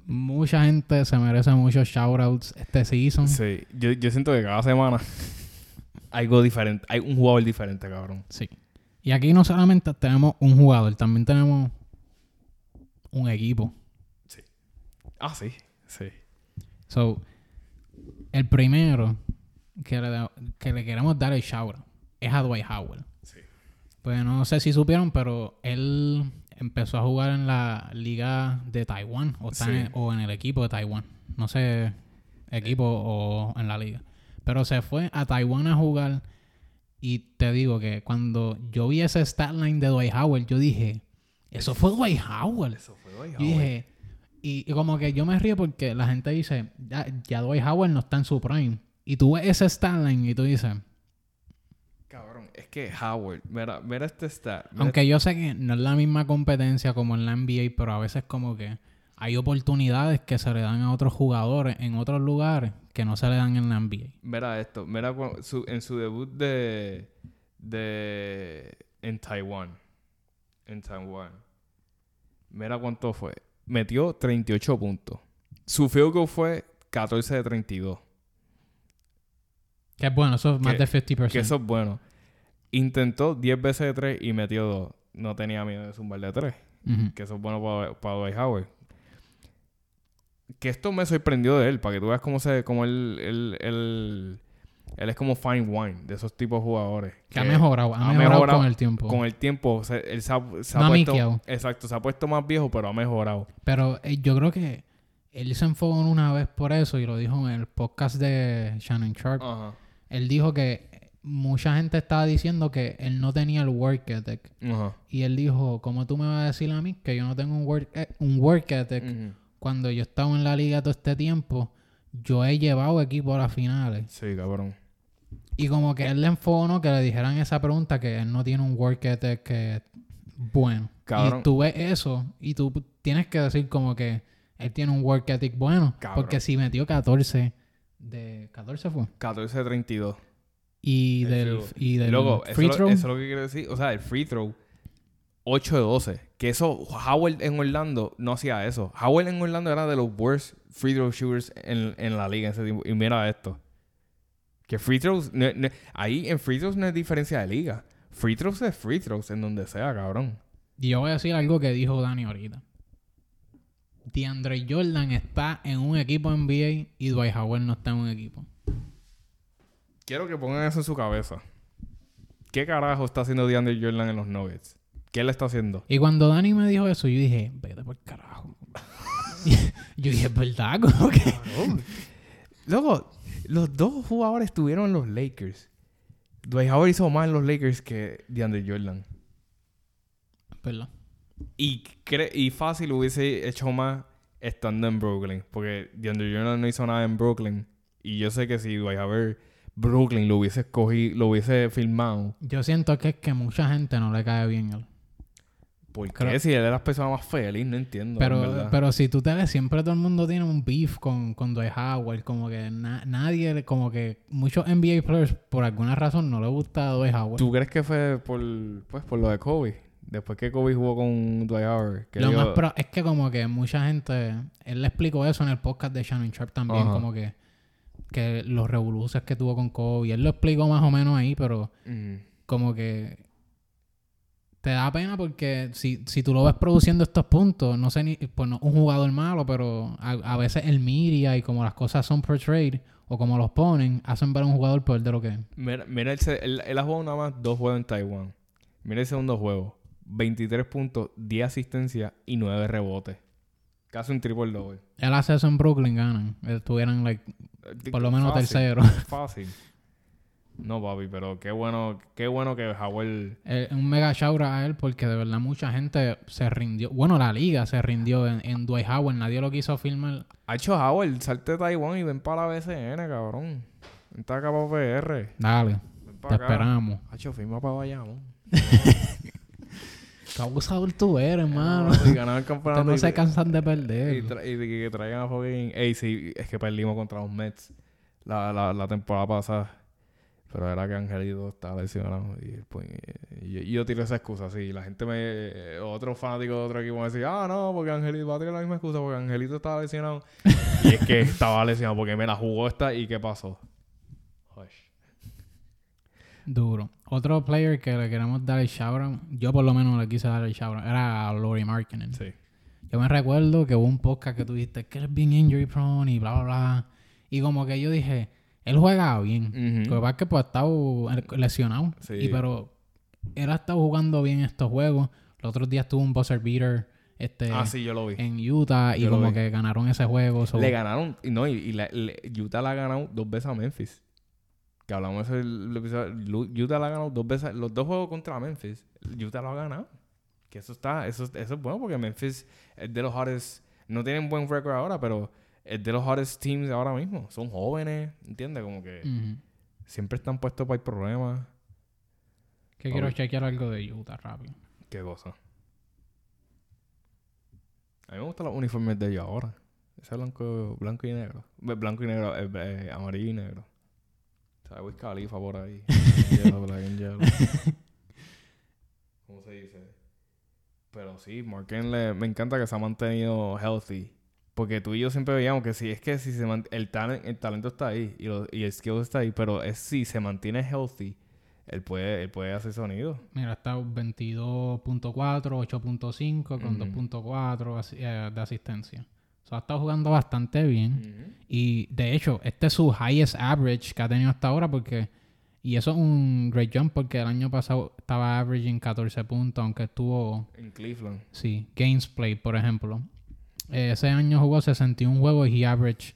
Mucha gente se merece muchos shoutouts este season. Sí, yo, yo siento que cada semana hay algo diferente, hay un jugador diferente, cabrón. Sí. Y aquí no solamente tenemos un jugador, también tenemos un equipo. Ah, sí, sí. So, el primero que le, que le queremos dar el shout es a Dwight Howard. Sí. Pues no sé si supieron, pero él empezó a jugar en la liga de Taiwán o, Sí. en, o en el equipo de Taiwán. No sé, equipo o en la liga. Pero se fue a Taiwán a jugar y te digo que cuando yo vi ese statline de Dwight Howard, yo dije, eso fue Dwight Howard. Eso fue Yo dije, y, y como que yo me río porque la gente dice, ya, ya Dwight Howard no está en su prime. Y tú ves ese statline y tú dices, Cabrón, es que Howard, mira, mira este stat. mira aunque yo sé que no es la misma competencia como en la NBA, pero a veces como que hay oportunidades que se le dan a otros jugadores en otros lugares que no se le dan en la NBA. Mira esto, su- en su debut de, de en Taiwán, en Taiwán. Mira cuánto fue. Metió 38 puntos. Su field goal fue 14 de 32. Que es bueno, eso es más Que- de 50%. Que eso es bueno. Intentó 10 veces de 3 y metió 2. No tenía miedo de zumbar de 3. Ujú. Que eso es bueno para, para Dwight Howard. Que esto me sorprendió de él, para que tú veas cómo se, cómo él, él, él, él es como fine wine de esos tipos de jugadores. Que ha mejorado, ha, ha mejorado, mejorado con el tiempo. Con el tiempo, se- él se ha, se ha No ha puesto, exacto, se ha puesto más viejo, pero ha mejorado. Pero eh, yo creo que él se enfocó en una vez por eso y lo dijo en el podcast de Shannon Sharp. Él dijo que mucha gente estaba diciendo que él no tenía el work ethic. Y él dijo, ¿cómo tú me vas a decir a mí que yo no tengo un work, e- un work ethic? Cuando yo he estado en la liga todo este tiempo, yo he llevado equipo a las finales. Sí, cabrón. Y como que él le enfocó que le dijeran esa pregunta que él no tiene un work ethic que bueno. Cabrón. Y tú ves eso y tú tienes que decir como que él tiene un work ethic bueno. Cabrón. Porque si metió 14 de... 14 fue. 14 de 32. Y El del, y del Luego, eso, free lo- throw. eso es lo que quiero decir. O sea, el free throw, 8 de 12. Que eso, Howard en Orlando no hacía eso. Howard en Orlando era de los worst free throw shooters en, en la liga en ese tiempo. Y mira esto. Que free throws, no- no- ahí en free throws no es diferencia de liga. Free throws es free throws en donde sea, cabrón. Y yo voy a decir algo que dijo Dani ahorita. DeAndre Jordan está en un equipo NBA y Dwight Howard no está en un equipo. Quiero que pongan eso en su cabeza. ¿Qué carajo está haciendo DeAndre Jordan en los Nuggets? ¿Qué le está haciendo? Y cuando Dani me dijo eso, yo dije, vete por carajo. *laughs* yo dije, es verdad, como que. Luego, los dos jugadores estuvieron en los Lakers. Dwight Howard hizo más en los Lakers que DeAndre Jordan. ¿Verdad? Y, cre- y fácil hubiese hecho más estando en Brooklyn. Porque DeAndre Jordan no hizo nada en Brooklyn. Y yo sé que si Dwight Howard Brooklyn lo hubiese escogido, lo hubiese filmado. Yo siento que es que mucha gente no le cae bien él. ¿Por qué? Creo- Si él era la persona más feliz, no entiendo. en Pero, pero si tú te ves, siempre todo el mundo tiene un beef con, con Dwight Howard. Como que na- nadie, como que muchos NBA players, por alguna razón, no le gusta Dwight Howard. ¿Tú crees que fue por, pues, por lo de Kobe? Después que Kobe jugó con Dwight Howard. Que Lo más pro es que como que mucha gente, él le explicó eso en el podcast de Shannon Sharp también, Ajá. como que, que los revoluciones que tuvo con Kobe, él lo explicó más o menos ahí, pero Ujú. como que te da pena porque si, si tú lo ves produciendo estos puntos, no sé ni, pues no, un jugador malo, pero a, a veces el media y como las cosas son portrayed o como los ponen, hacen ver a un jugador peor de lo que es. Mira, mira el se- él, él ha jugado nada más dos juegos en Taiwán. Mira el segundo juego. 23 puntos, 10 asistencias y 9 rebotes. Casi un triple doble. Él hace eso en Brooklyn, ganan. Estuvieran, like, por lo menos Fácil, tercero. Fácil. No, papi, pero qué bueno, qué bueno que Howard... Eh, un mega shout a él porque de verdad mucha gente se rindió. Bueno, la liga se rindió en, en Dwight Howard. Nadie lo quiso filmar. Ha hecho Howard, salte de Taiwán y ven para la BCN, cabrón. Vente acá para PR. Dale, Ven te acá. esperamos. Hacho, firma para Bayamón. *laughs* Qué abusador tú eres, hermano. Y ganar el campeonato. no y- se cansan de Y, perder. tra- y de que, que traigan a fucking... Ey, sí, es que perdimos contra los Mets la, la, la temporada pasada. Pero era que Angelito estaba lesionado. Y, pues, y yo, y yo tiro esa excusa, sí. La gente me... Otro fanático de otro equipo me decía, ah, no, porque Angelito... Va a tirar la misma excusa porque Angelito estaba lesionado. y es que estaba lesionado porque me la jugó esta y ¿qué pasó? Hush. Duro. Otro player que le queremos dar el shout out, yo por lo menos le quise dar el shout out, era a Laurie Markkinen. Sí. Yo me recuerdo que hubo un podcast que tú dijiste que él es bien injury prone y bla, bla, bla. Y como que yo dije, él juega bien. Lo que pasa es que pues ha estado lesionado. Sí. Y pero él ha estado jugando bien estos juegos. Los otros días tuvo un buzzer beater este, Ah, sí, yo lo vi. en Utah y Yo como vi. que ganaron ese juego. so- Le ganaron, no, y, y la- le- Utah la ha ganado dos veces a Memphis. Que hablamos de episodio. Utah la ha ganado dos veces, los dos juegos contra Memphis. Utah lo ha ganado. Que eso está, eso, eso es bueno porque Memphis es de los hottest, no tienen buen récord ahora, pero es de los hottest teams ahora mismo. Son jóvenes, ¿entiendes? Como que siempre están puestos para el problema. Que quiero chequear algo de Utah rápido. Qué cosa. A mí me gustan los uniformes de ellos ahora. Ese blanco, blanco y negro. Blanco y negro, eh, eh, amarillo y negro. O sea, Wiz Khalifa por ahí. Yellow, black and yellow. ¿Cómo se dice? Pero sí, Marken le, me encanta que se ha mantenido healthy. Porque tú y yo siempre veíamos que si es que si se el, talent, el talento está ahí y, lo- y el skill está ahí, pero es si se mantiene healthy, él puede, él puede hacer sonido. Mira, está 22.4, 8.5 con Ujú. 2.4 asi- eh, de asistencia. O sea, ha estado jugando bastante bien. Y de hecho, este es su highest average que ha tenido hasta ahora porque... Y eso es un great jump porque el año pasado estaba averaging 14 puntos, aunque estuvo... En Cleveland. Sí, games played, por ejemplo. Ese año jugó 61 juegos y he averaged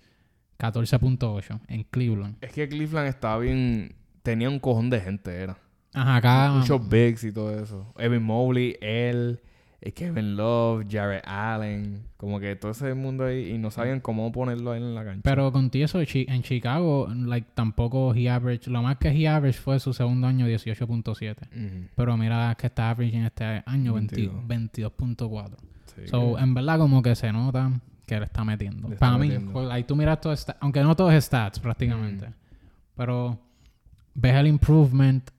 14.8 en Cleveland. Es que Cleveland estaba bien. Tenía un cojón de gente, era. Ajá, acá... Muchos bigs y todo eso. Evan Mobley, él, eh, Kevin Love, Jared Allen. Como que todo ese mundo ahí. Y no sabían cómo ponerlo ahí en la cancha. Pero contigo eso, chi- en Chicago, like, tampoco he averaged... Lo más que he averaged fue su segundo año 18.7. Ujú. Pero mira que está averaging este año 20 22. 22.4. Sí. So, en verdad como que se nota que le está metiendo. Le está Para mí, metiendo. pues, ahí tú miras todo aunque no todo es stats prácticamente. Mm. Pero ves el improvement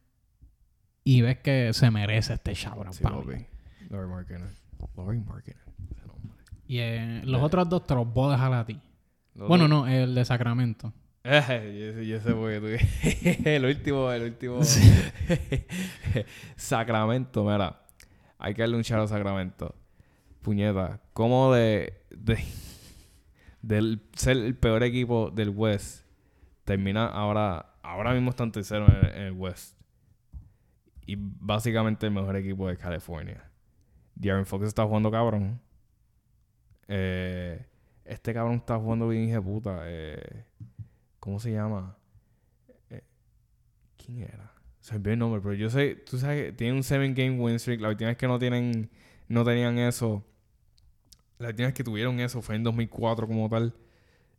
y ves que se merece este shout Sí. Laurie Markkinen. Laurie Markkinen. Y eh, los Eh. otros dos te los voy a dejar a ti. Los Bueno, dos- no, el de Sacramento. *laughs* Eh, yo, sé por qué tú... *laughs* el último, el último... *laughs* Sacramento, mira. Hay que darle un charo a Sacramento. Puñeta. ¿Cómo de... de ser el peor equipo del West termina ahora... Ahora mismo están tercero en el, West. Y básicamente el mejor equipo de California. Darren Fox está jugando cabrón. Eh, este cabrón está jugando bien hija puta. Eh, ¿Cómo se llama? Eh, ¿Quién era? Se me el nombre, pero yo sé, tú sabes que tiene un 7 game win streak. La última vez que no tienen, no tenían eso. La última vez que tuvieron eso fue en 2004 como tal.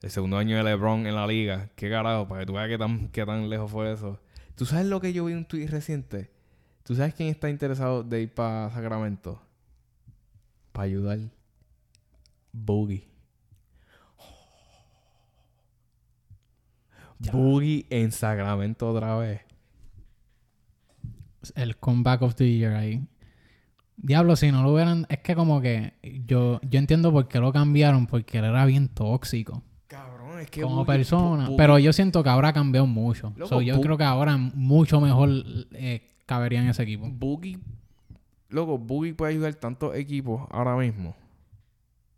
El segundo año de LeBron en la liga. Qué carajo, para que tú veas qué tan, qué tan lejos fue eso. ¿Tú sabes lo que yo vi en un tweet reciente? ¿Tú sabes quién está interesado de ir para Sacramento? Para ayudar. Boogie. Boogie en Sacramento otra vez. El comeback of the year ahí. Diablo, si no lo hubieran... Es que como que... Yo, yo entiendo por qué lo cambiaron. Porque él era bien tóxico. Cabrón, es que como Boogie- persona. Pero yo siento que ahora ha cambiado mucho. Loco, So, yo creo que ahora mucho mejor eh, cabería en ese equipo. Boogie... Loco, Boogie puede ayudar tantos equipos ahora mismo.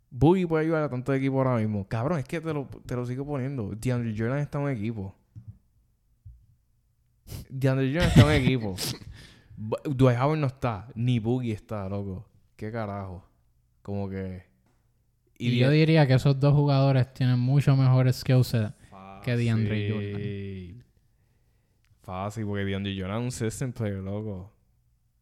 Boogie puede ayudar a tantos equipos ahora mismo. Cabrón, es que te lo, te lo sigo poniendo. DeAndre Jordan está en un equipo. DeAndre Jordan está en un equipo. *laughs* Dwight Howard no está. Ni Boogie está, loco. ¿Qué carajo? Como que... Y, yo diría que esos dos jugadores tienen mucho mejores skill set. que DeAndre Fácil. Fácil, porque DeAndre Jordan es un system player, loco.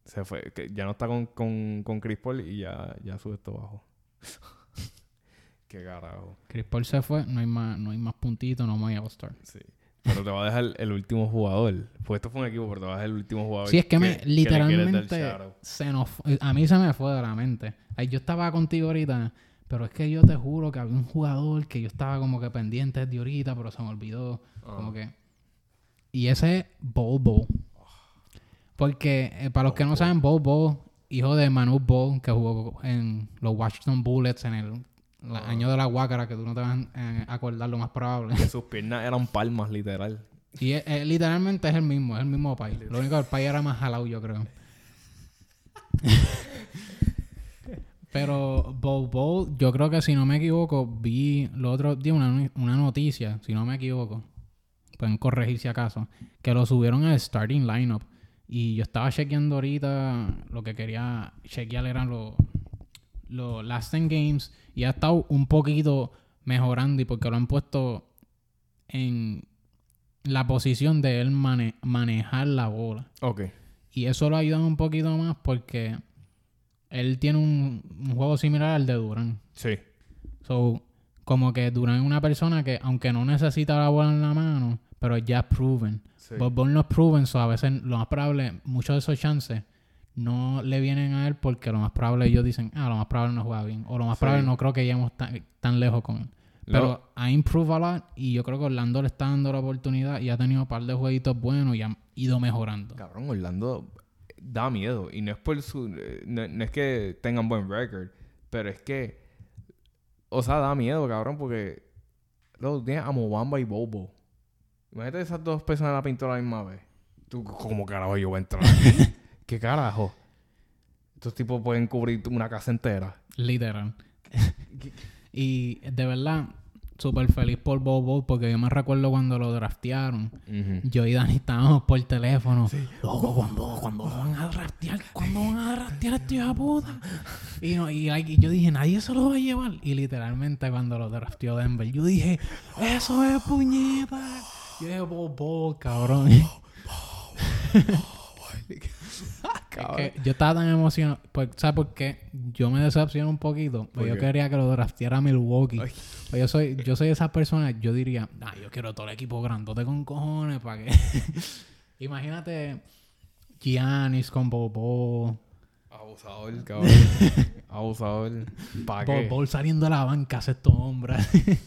Se fue. que ya no está con, con, con Chris Paul y ya, ya sube esto abajo. *laughs* Qué carajo. Chris Paul se fue, no hay más, no hay más puntitos, no hay All-Star. Sí. Pero te va a dejar el último jugador. Pues esto fue un equipo, pero te va a dejar el último jugador. Sí, es que, me, literalmente se nos a mí se me fue de la mente. Ay, yo estaba contigo ahorita, pero es que yo te juro que había un jugador que yo estaba como que pendiente de ahorita, pero se me olvidó. Ah. Como que. Y ese es Bobo. Porque, eh, para los que no saben, Bobo, hijo de Manu Bol, que jugó en los Washington Bullets en el la- Ah. año de la Guácara, que tú no te vas a eh, acordar lo más probable. Que sus piernas eran palmas, literal. Y eh, eh, literalmente es el mismo, es el mismo país. Lo único que el país era más jalado, yo creo. *laughs* Pero Bowl Bowl, yo creo que si no me equivoco, vi los otros días una, una noticia, si no me equivoco, pueden corregir si acaso, que lo subieron al starting lineup. Y yo estaba chequeando ahorita, lo que quería chequear eran los, los last 10 games y ha estado un poquito mejorando y porque lo han puesto en la posición de él mane- manejar la bola. Ok. Y eso lo ayuda un poquito más porque él tiene un, un juego similar al de Durán. Sí. So, como que Durán es una persona que, aunque no necesita la bola en la mano, pero ya es proven. sí. Bob no es proven, so a veces lo más probable, muchos de esos chances no le vienen a él porque lo más probable ellos dicen, ah, lo más probable no juega bien. O lo más Sí. probable no creo que lleguemos tan, tan lejos con él. Pero ha improved a lot y yo creo que Orlando le está dando la oportunidad y ha tenido un par de jueguitos buenos y ha ido mejorando. Cabrón, Orlando da miedo. Y no es por su. eh, No, no es que tengan buen record. Pero es que. O sea, da miedo, cabrón, porque. Luego tienes a Mobamba y Bobo. Imagínate esas dos personas en la pintura a la misma vez. Tú, ¿cómo carajo yo voy a entrar aquí? *laughs* ¿Qué carajo? Estos tipos pueden cubrir una casa entera. Literal. *laughs* y de verdad, súper feliz por Bobo porque yo me recuerdo cuando lo draftearon. Yo y Dani estábamos por teléfono. Loco, ¿cuándo, cuándo van a draftear? ¿Cuándo van a draftear a este puta? Y, no, y, like, yo dije, nadie se lo va a llevar. Y literalmente cuando lo drafteó Denver, yo dije, eso es puñeta. Yo dije, Bobo, cabrón. *laughs* Es que yo estaba tan emocionado. Pues, ¿Sabes por qué? Yo me decepcioné un poquito. ¿Por Pues yo qué? quería que lo drafteara Milwaukee. Pues yo soy, yo soy esa persona, yo diría, ah, yo quiero todo el equipo grandote con cojones para que. *laughs* Imagínate Giannis con Bobo, Abusador, cabrón. *laughs* Abusador. ¿Para qué? Bobo saliendo de la banca, sexto hombre.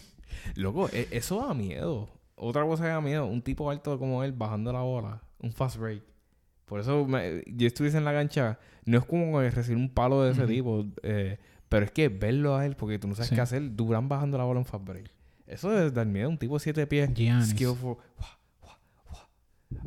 *laughs* Loco, e- eso da miedo. Otra cosa que da miedo, un tipo alto como él bajando la bola, un fast break. Por eso me- yo estuviese en la cancha, no es como recibir un palo de ese tipo, eh, pero es que verlo a él, porque tú no sabes Sí. qué hacer, Durán bajando la bola en fast break. Eso es dar miedo. Un tipo de siete pies. Giannis. Skillful.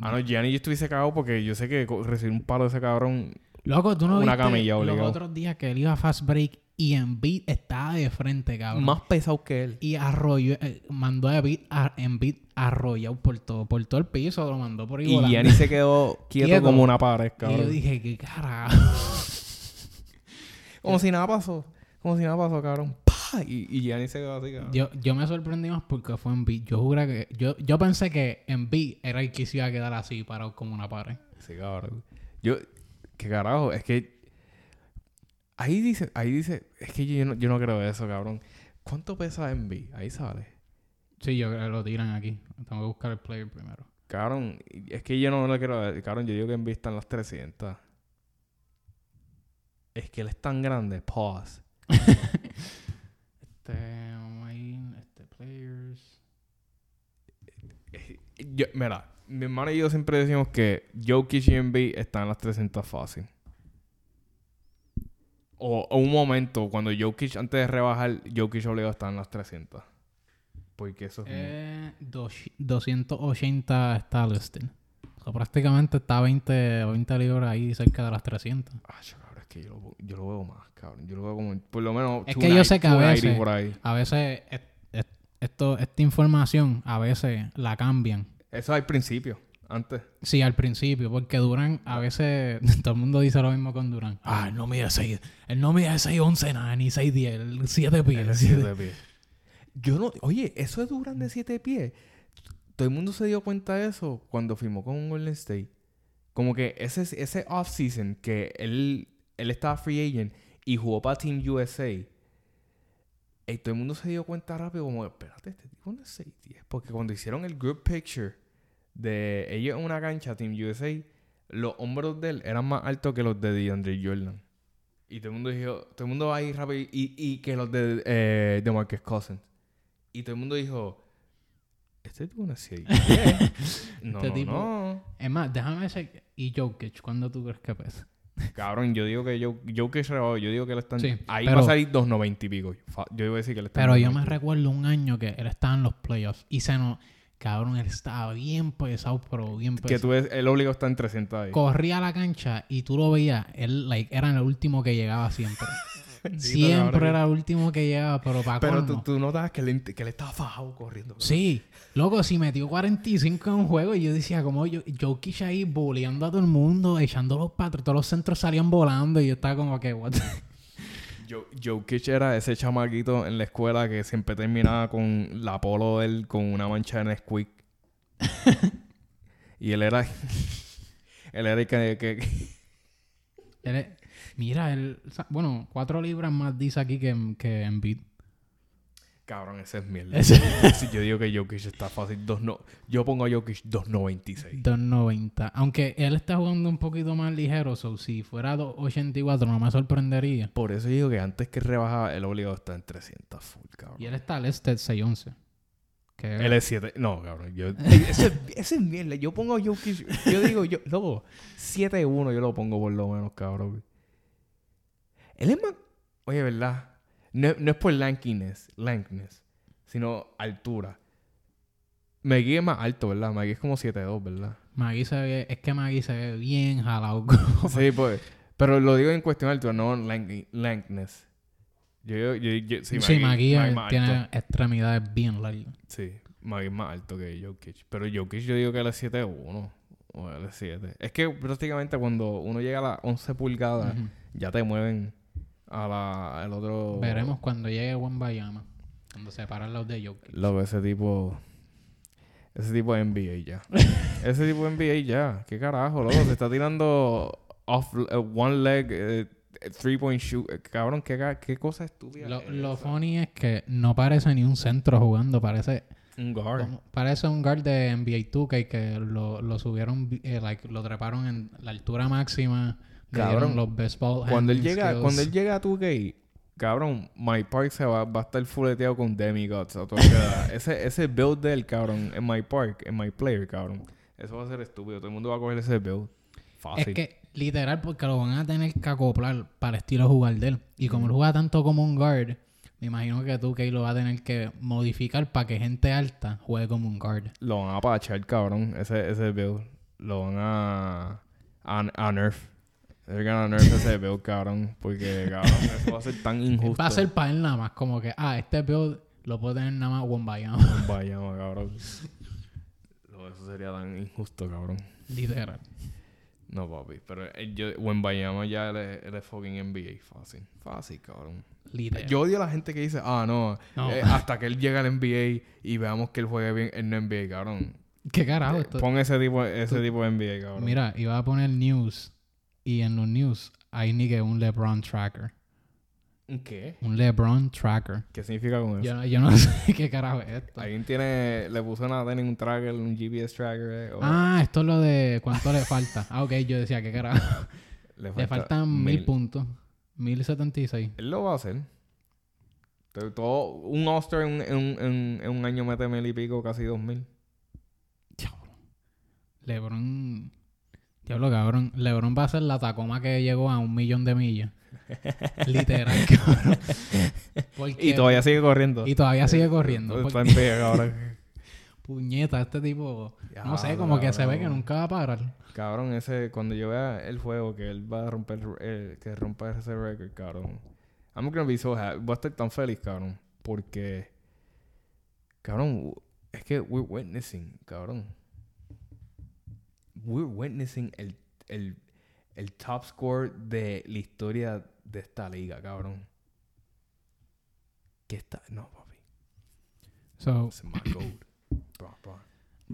Ah, no, Gianni yo estuviese cagado porque yo sé que recibir un palo de ese cabrón. Loco, tú no Una viste camilla los otros días que él iba a fast break y Embiid estaba de frente, cabrón. Más pesado que él. Y arrolló, eh, mandó a Embiid, a Embiid arrollado por todo, por todo el piso, lo mandó por ahí Y volando. Gianni se quedó *laughs* quieto, Quieto. como una pared, Y yo cabrón. dije, qué carajo. *laughs* Como si nada pasó. Como si nada pasó, cabrón. ¡Pah! Y, y Gianni se quedó así, cabrón. Yo, yo me sorprendí más porque fue Embiid. Yo jura que... Yo, yo pensé que Embiid era el que se iba a quedar así, parado como una pared. Sí, cabrón. Yo, qué carajo, es que ahí dice, ahí dice, es que yo no, yo no creo eso, cabrón. ¿Cuánto pesa Envy? Ahí sale. Sí, yo lo tiran aquí. Tengo que buscar el player primero. Cabrón, es que yo no le quiero ver. Cabrón, yo digo que Envy está en las 300. Es que él es tan grande. Pause. *laughs* Este, este, players. Eh, Yo, mira, mi hermano y yo siempre decimos que Jokic y Envy están en las 300 fácil. O, o un momento, cuando Jokic, antes de rebajar, Jokic obligado está en las 300. Porque eso es... Eh, dos- 280 está listed. O sea, prácticamente está 20, 20 libras ahí cerca de las 300. Ah, cabrón, es que yo lo, yo lo veo más, cabrón. Yo lo veo como, por lo menos... Es que yo sé que a 290 veces- por ahí. A veces es- es- esto, esta información a veces la cambian. Eso al principio, antes. Sí, al principio, porque Durán a veces *laughs* todo el mundo dice lo mismo con Durán. Ah, él no mide 6, él no mide 6, 11 nada, ni 6, 10, 7 pies. Él es siete- siete pies. Yo no... Oye, eso es Durán de 7 pies. Todo el mundo se dio cuenta de eso cuando firmó con Golden State. Como que ese, ese off-season que él, él estaba free agent y jugó para Team USA. Y todo el mundo se dio cuenta rápido como, espérate, este tipo no es 6'10". Porque cuando hicieron el group picture de ellos en una cancha, Team USA, los hombros de él eran más altos que los de DeAndre Jordan. Y todo el mundo dijo, todo el mundo va a ir rápido y, y que los de, eh, de Marcus Cousins. Y todo el mundo dijo, este tipo no es 6'10". *laughs* no, Este no, tipo- no. Es más, déjame decir, ¿y Jokic cuándo tú crees que pesa? Cabrón, yo digo que yo, yo yo digo que él está en- Sí, ahí pero- va a salir 2.90 y pico. Yo iba a decir que él está en Pero yo me 2.90. recuerdo un año que él estaba en los playoffs y se nos... Cabrón, él estaba bien pesado, pero bien pesado. Que tú ves, el obligado está en 300 ahí. Corría a la cancha y tú lo veías, él like, era el último que llegaba siempre. *laughs* Siempre era el último que llegaba, pero para Pero tú, tú notabas que él, que estaba fajado corriendo. Sí, loco, si metió 45 en un juego y yo decía, como yo, Jokic ahí boleando a todo el mundo, echando los patres, todos los centros salían volando y yo estaba como que, what? Joe, Joe Kitch era ese chamaquito en la escuela que siempre terminaba con la polo de él con una mancha de Nesquik. *laughs* y él era... *laughs* él era el que... que- Él es- mira, él, bueno, cuatro libras más dice aquí que, que Embiid. Cabrón, ese es mierda. Ese- *laughs* Si yo digo que Jokic está fácil, dos no... yo pongo a Jokic 2.96. 290. Aunque él está jugando un poquito más ligero, so si fuera 284 no me sorprendería. Por eso digo que antes que rebajaba, el obligado está en 300 full, cabrón. Y él está listed 611. Que Él es 7. No, cabrón. Yo, *laughs* *laughs* ese, es- ese es mierda. Yo pongo a Jokic. Yo digo, yo, loco, 7-1 yo lo pongo por lo menos, cabrón. Él es más. Oye, ¿verdad? No, no es por lankiness, lankness, sino altura. Maggie es más alto, ¿verdad? Maggie es como 7-2, ¿verdad? Magui se ve, es que Magui se ve bien jalado. *laughs* Sí, pues. Pero lo digo en cuestión de altura, no lank- lankness. Yo, yo, yo, sí, Maggie es tiene alto. extremidades bien largas. Sí, Magui es más alto que Jokic. Pero Jokic yo digo que él es 7-1. O él es 7. Es que prácticamente cuando uno llega a las 11 pulgadas, ya te mueven a la, al otro... Veremos cuando llegue Juan Bayama. Cuando se paran los de Jokic. Loco, ese tipo... Ese tipo de NBA ya. *laughs* ese tipo de NBA ya. ¿Qué carajo, loco? Se está tirando off eh, one leg, eh, three point shoot. Cabrón, ¿qué, qué cosa estúpida Lo, es lo funny es que no parece ni un centro jugando, parece Un guard. como- parece un guard de NBA 2K que lo, lo subieron, eh, like, lo treparon en la altura máxima, Cabrón, los best ball Cuando él llega, skills. cuando él llega a 2K, cabrón, My Park se va, va a estar fuleteado con demigods a toda *laughs* ese, ese build del cabrón, en My Park, en My Player, cabrón. Eso va a ser estúpido. Todo el mundo va a coger ese build. Fácil. Es que, literal, porque lo van a tener que acoplar para el estilo jugar de él. Y como él juega tanto como un guard, Me imagino que tú, Kay, lo vas a tener que modificar para que gente alta juegue como un guard. Lo van a pachar, cabrón. Ese, ese build. Lo van a. a, a nerf. Gonna nerf ese build, cabrón. Porque, cabrón, eso va a ser tan injusto. *laughs* Va a ser para él nada más, como que, ah, este build lo puede tener nada más Wombayama. Vaya, cabrón. Eso sería tan injusto, cabrón. Literal. No, papi. Pero eh, yo, Wembayama ya él es, él fucking NBA. Fácil. Fácil, cabrón. Literal. Yo odio a la gente que dice, ah, no, No. eh, hasta que él llegue al NBA y veamos que él juegue bien en la NBA, cabrón. ¿Qué carajo? Eh, Esto? Pon ese tipo, ese tipo de NBA, cabrón. Mira, iba a poner news y en los news hay ni que un LeBron tracker. ¿Qué? Un LeBron tracker. ¿Qué significa con eso? Yo, yo no *laughs* sé qué carajo es esto. Alguien tiene, le puso una en un tracker, un GPS tracker, eh, o Ah, esto es lo de cuánto le falta. Ah, ok, yo decía que carajo. *laughs* Le faltan mil puntos. Mil setenta y seis. Él lo va a hacer. Todo- Todo, un All-Star en, en, en- en un año mete mil y pico, casi dos mil. LeBron. Diablo, cabrón. LeBron va a ser la Tacoma que llegó a un millón de millas. *laughs* Literal, cabrón. Porque- Y todavía sigue corriendo. y todavía sigue corriendo. Está porque- en pie, cabrón. *laughs* puñeta, este tipo. No sé, como que se ve que nunca va a parar. Cabrón, ese, cuando yo vea el juego que él va a romper, eh, que rompa ese record, cabrón. I'm gonna be so happy. Voy a estar tan feliz, cabrón. Porque, cabrón, es que we're witnessing, cabrón. We're witnessing el, el, el top score de la historia de esta liga, cabrón. ¿Qué está? No, papi. So, my gold. Bro, bro.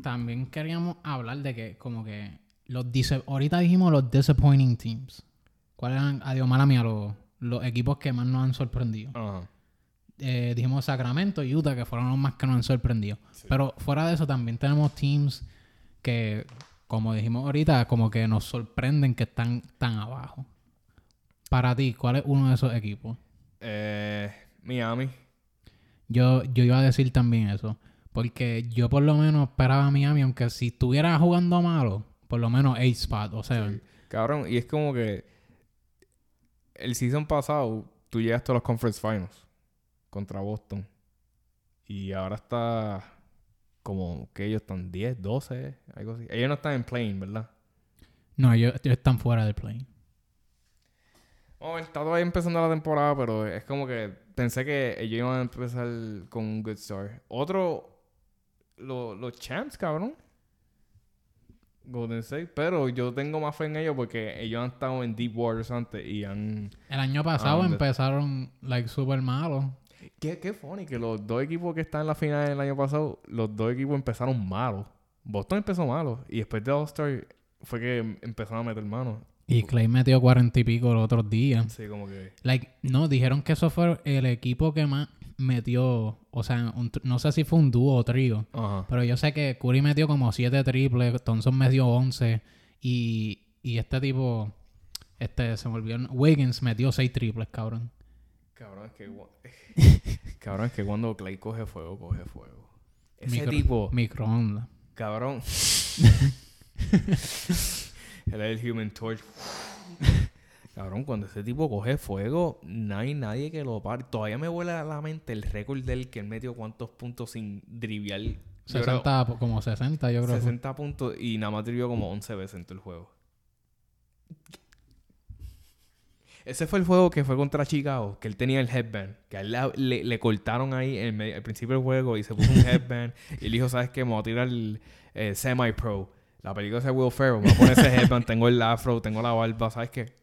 también queríamos hablar de que, como que. los Ahorita dijimos los disappointing teams. ¿Cuáles eran, adiós, mala mía, los, los equipos que más nos han sorprendido? Eh, dijimos Sacramento y Utah, que fueron los más que nos han sorprendido. Sí. Pero fuera de eso, también tenemos teams que, como dijimos ahorita, como que nos sorprenden que están tan abajo. Para ti, ¿cuál es uno de esos equipos? Eh, Miami. Yo, yo iba a decir también eso. Porque yo por lo menos esperaba a Miami, aunque si estuviera jugando malo, por lo menos 8 spot, o sea, Sí. Cabrón, y es como que el season pasado tú llegaste a los conference finals contra Boston. Y ahora está como que ellos están 10, 12, algo así. Ellos no están en playing, ¿verdad? no, ellos, ellos están fuera del play. Oh, está todavía empezando la temporada, pero es como que pensé que ellos iban a empezar con un good start. Otro, lo- los champs, cabrón. Golden State, pero yo tengo más fe en ellos porque ellos han estado en deep waters antes y han El año pasado empezaron, like, súper malos. Qué, qué funny que los dos equipos que están en la final del año pasado, los dos equipos empezaron malos. Boston empezó malo y después de All-Star fue que em- empezaron a meter manos. Y Clay metió cuarenta y pico los otros días. Sí, como que... Like, no, dijeron que eso fue el equipo que más metió. O sea, un no sé si fue un dúo o trío. Ajá. Pero yo sé que Curry metió como siete triples, Thompson metió 11. Y, y este tipo, este se me olvidó. Wiggins metió seis triples, cabrón. Cabrón, es que... gua- *laughs* Cabrón, es que cuando Clay coge fuego, coge fuego. Ese Micro- tipo... Microondas. Cabrón. *laughs* Él es el Human Torch. Cabrón, cuando ese tipo coge fuego, no hay nadie que lo pare. Todavía me vuela a la mente el récord del que él metió cuántos puntos sin driviar. Yo creo 60, po- como 60, yo creo. que fue. 60 puntos y nada más drivió como 11 veces en todo el juego. Ese fue el juego que fue contra Chicago, que él tenía el headband, que a él la- le, le cortaron ahí en medio- al principio del juego y se puso un headband y él dijo, ¿sabes qué? Me voy a tirar el eh, semi-pro. La película de Will Ferrell, me voy a poner ese headband, *laughs* tengo el afro, tengo la barba, ¿sabes qué?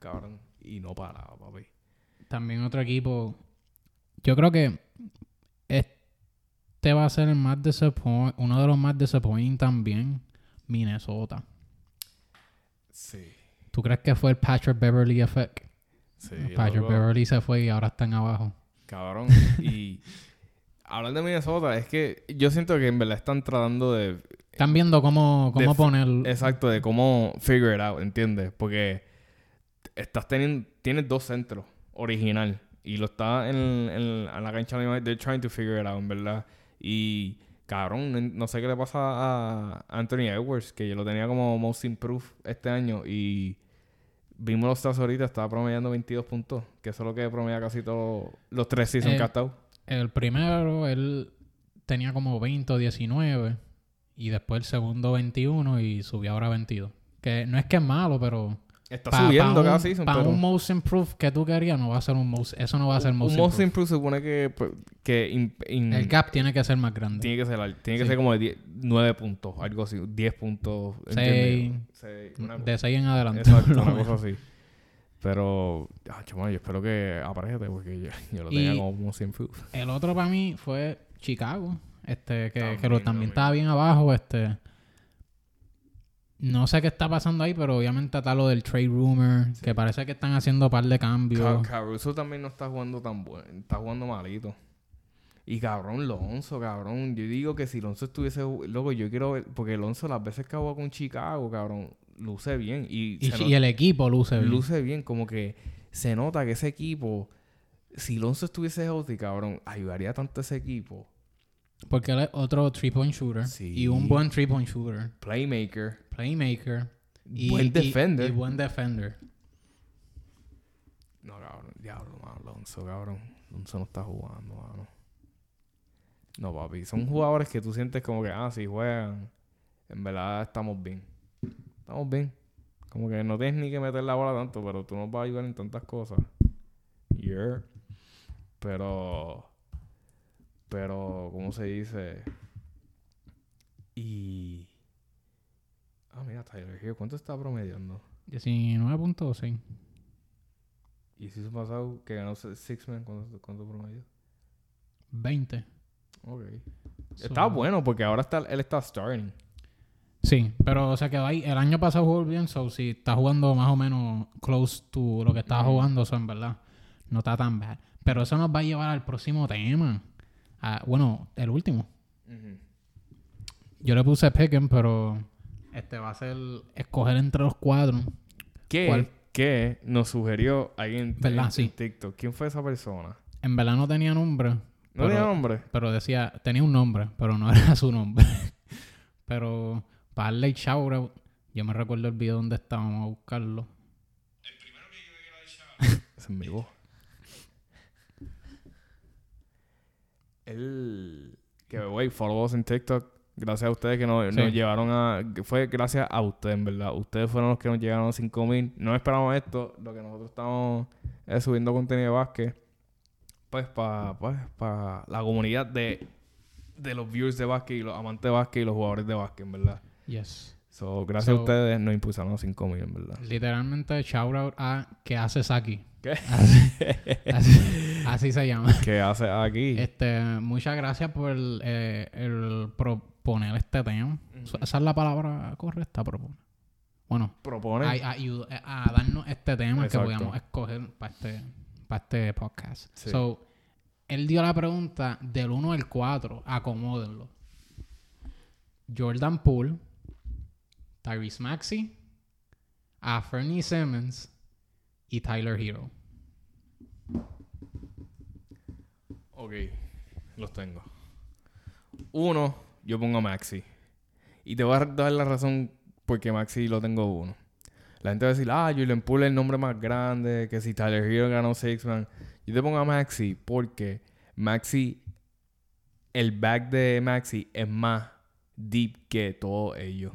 Cabrón. Y no paraba, papi. También otro equipo. Yo creo que este va a ser el más uno de los más disappointing también. Minnesota. Sí. ¿Tú crees que fue el Patrick Beverly effect? Sí. Patrick. Beverly se fue y ahora están abajo. Cabrón. Y *laughs* hablando de Minnesota, es que yo siento que en verdad están tratando de Están viendo cómo, cómo De- poner. Exacto, de cómo figure it out, ¿entiendes? Porque estás teniendo, tienes dos centros original y lo está en, en- en la cancha de They're trying to figure it out, en verdad. Y cabrón, no, no sé qué le pasa a Anthony Edwards, que yo lo tenía como most improved este año y vimos los stats ahorita, estaba promediando 22 puntos, que eso es lo que promedia casi todos los tres seasons Eh, que ha estado. El primero, él tenía como 20 o 19. Y después el segundo 21 y subió ahora a 22. Que no es que es malo, pero... Está pa- subiendo pa cada un, season, pa pero... un most improved que tú querías, no va a ser un most... Eso no va a ser un most most improved. improve se supone que, pues, que in- in- El gap tiene que ser más grande. tiene que ser, tiene que ser como de 10 9 puntos, algo así, 10 puntos. Seis. ¿entiendes? Seis, una de 6 en adelante. Exacto, lo una *laughs* cosa así. Pero, ah, yo espero que aparezca porque yo, *laughs* yo lo tenía Y- como most improved. El otro para mí fue Chicago. Este, que, que También, lo, también también. estaba bien abajo. Este. No sé qué está pasando ahí, pero obviamente está lo del trade rumor. Que parece que están haciendo un par de cambios. Ca- Caruso también no está jugando tan bueno, está jugando malito. Y cabrón, Lonzo, cabrón. Yo digo que si Lonzo estuviese. Loco, yo quiero ver. Porque Lonzo, las veces que jugado con Chicago, cabrón, luce bien. Y, y el equipo luce bien. luce bien. Como que se nota que ese equipo. Si Lonzo estuviese healthy, cabrón, ayudaría tanto a ese equipo. Porque él es otro three-point shooter. Sí. Y un buen three-point shooter. Playmaker. Playmaker. Y, buen y- defender. Y, buen defender. No, cabrón, diablo, mano, Lonzo, cabrón. Lonzo no está jugando, mano. No, papi, son jugadores que tú sientes como que, ah, si juegan, en verdad estamos bien. Estamos bien. Como que no tienes ni que meter la bola tanto, pero tú nos vas a ayudar en tantas cosas. Yeah. Pero, pero, ¿cómo se dice? Y... Ah, mira, Tyler Hero, ¿cuánto está promediando? 19.6. Y si su pasado que ganó Six-Man, ¿cuánto, cuánto promedió? 20. Ok. So- Está bueno porque ahora está, él está starting. Sí, pero se quedó ahí. El año pasado jugó bien, so si está jugando más o menos close to lo que estaba jugando, eso en verdad no está tan bad. Pero eso nos va a llevar al próximo tema. Ah, bueno, el último. Yo le puse Pick'em, pero este va a ser escoger entre los cuatro. ¿Qué, ¿Cuál? ¿Qué nos sugirió alguien en, Sí. TikTok? ¿Quién fue esa persona? En verdad no tenía nombre, ¿No Pero- tenía nombre? pero decía, tenía un nombre, pero no *laughs* era su nombre. pero para darle shout out, yo me recuerdo el video donde estábamos a buscarlo. *laughs* Esa es mi voz. Él... Que, güey, follow us en TikTok. Gracias a ustedes que nos, Sí. nos llevaron a... que Fue gracias a ustedes, en verdad. Ustedes fueron los que nos llegaron a 5000. No esperamos esto. Lo que nosotros estamos es subiendo contenido de básquet. Pues para pues, pa la comunidad de, de los viewers de básquet y los amantes de básquet y los jugadores de básquet, en verdad. Yes. So, gracias a ustedes nos impulsaron a 5000, en verdad. Literalmente shout out a ¿Qué haces aquí? ¿Qué? *laughs* Así, así- así se llama. *laughs* ¿Qué hace aquí? Este, muchas gracias por el, eh, el proponer este tema. Esa es la palabra correcta, proponer. Bueno, Propone. a, a ayud- a darnos este tema Exacto. que podíamos escoger para este, para este podcast. Sí. So, él dio la pregunta del 1 al 4, acomódenlo. Jordan Poole, Tyrese Maxey, a Fernie Simmons y Tyler Hero. Ok, los tengo. Uno, yo pongo a Maxi. Y te voy a dar la razón porque Maxi lo tengo uno. La gente va a decir, ah, Julian Poole es el nombre más grande, que si Tyler Hero ganó Six-Man. Yo te pongo a Maxi porque Maxi, el back de Maxi es más deep que todos ellos.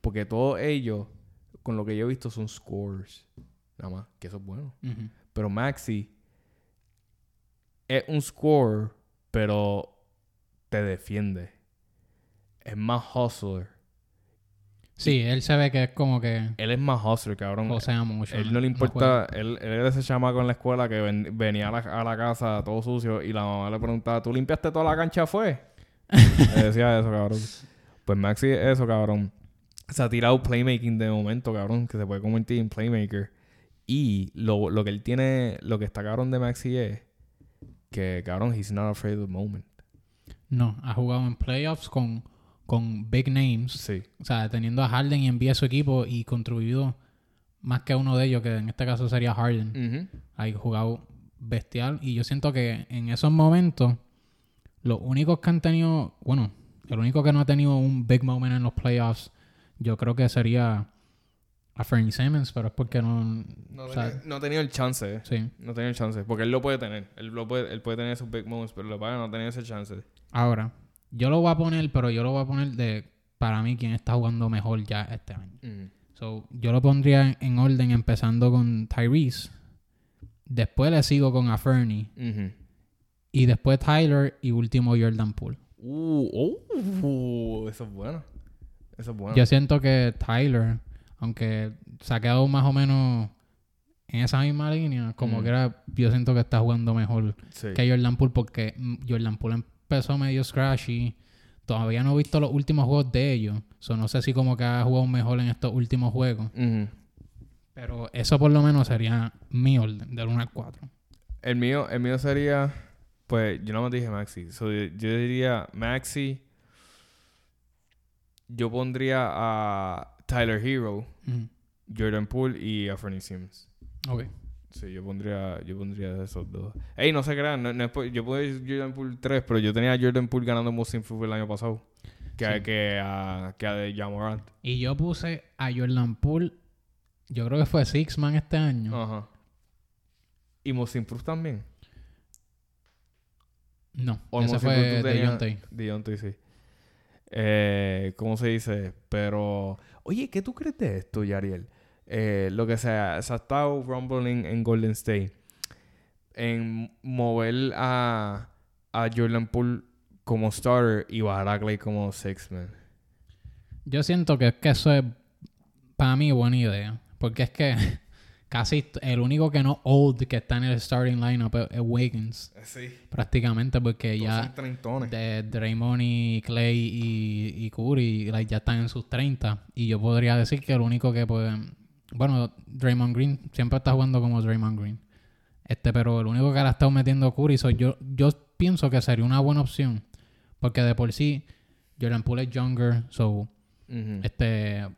Porque todos ellos, con lo que yo he visto, son scores. Nada más, que eso es bueno. Pero Maxi es un scorer, pero te defiende. Es más hustler. Sí, él se ve que es como que Él es más hustler, cabrón. josea mucho. él no le importa. Él, él era ese chamaco en la escuela que ven- venía a la, a la casa todo sucio y la mamá le preguntaba: ¿Tú limpiaste toda la cancha? ¿Fue? *laughs* le decía eso, cabrón. Pues Maxi es eso, cabrón. Se ha tirado playmaking de momento, cabrón, que se puede convertir en playmaker. Y lo, lo que él tiene, lo que está cabrón de Maxi es que, cabrón, he's not afraid of the moment. No, ha jugado en playoffs con, con big names. Sí. O sea, teniendo a Harden y envía a su equipo y contribuido más que a uno de ellos, que en este caso sería Harden. Ujú. Ha jugado bestial. Y yo siento que en esos momentos, los únicos que han tenido, bueno, el único que no ha tenido un big moment en los playoffs, yo creo que sería a Fernie Simmons, pero es porque no... No, o sea, tenía, no ha tenido el chance. sí. No tenía el chance. Porque él lo puede tener. Él, lo puede, él puede tener esos big moments, pero lo paga no tenía ese chance. Ahora, yo lo voy a poner, pero yo lo voy a poner de, para mí, quien está jugando mejor ya este año. Mm. So, yo lo pondría en, en orden empezando con Tyrese. Después le sigo con a Fernie. Y después Tyler y último Jordan Poole. Uh, oh, eso es bueno. Eso es bueno. Yo siento que Tyler, aunque se ha quedado más o menos en esa misma línea, como Mm. que era, yo siento que está jugando mejor Sí. que Jordan Poole porque Jordan Poole empezó medio scratchy. Todavía no he visto los últimos juegos de ellos. So, no sé si como que ha jugado mejor en estos últimos juegos. Pero eso por lo menos sería mi orden, del 1 al 4. El mío, el mío sería, pues, yo no me dije Maxi. So, yo, yo diría Maxi. Yo pondría a Tyler Hero, Jordan Poole y a Fernie Simmons. Ok. Sí, yo pondría, yo pondría esos dos. Ey, no se crean, no, no es yo Jordan Poole 3, pero yo tenía a Jordan Poole ganando Most Improved el año pasado. Que, Sí. que a, que a de Jamorant. Y yo puse a Jordan Poole, yo creo que fue Six Man este año. Ajá. Y Most Improved también. No, O ese Most fue de Deontay. Deontay, sí. Eh, ¿Cómo se dice? Pero, oye, ¿qué tú crees de esto, Yariel? Eh, lo que sea, se ha estado rumbling en Golden State. En mover a, a Jordan Poole como starter y bajar a como six man. Yo siento que que eso es para mí buena idea. Porque es que casi el único que no old que está en el starting lineup es, Wiggins. Sí. Prácticamente porque ya son de Draymond y Clay y, y Curry like, ya están en sus 30. Y yo podría decir que el único que puede... Bueno, Draymond Green siempre está jugando como Draymond Green. Este, pero el único que le ha estado metiendo Curry, so yo, yo pienso que sería una buena opción. Porque de por sí, Jordan Poole es younger, so este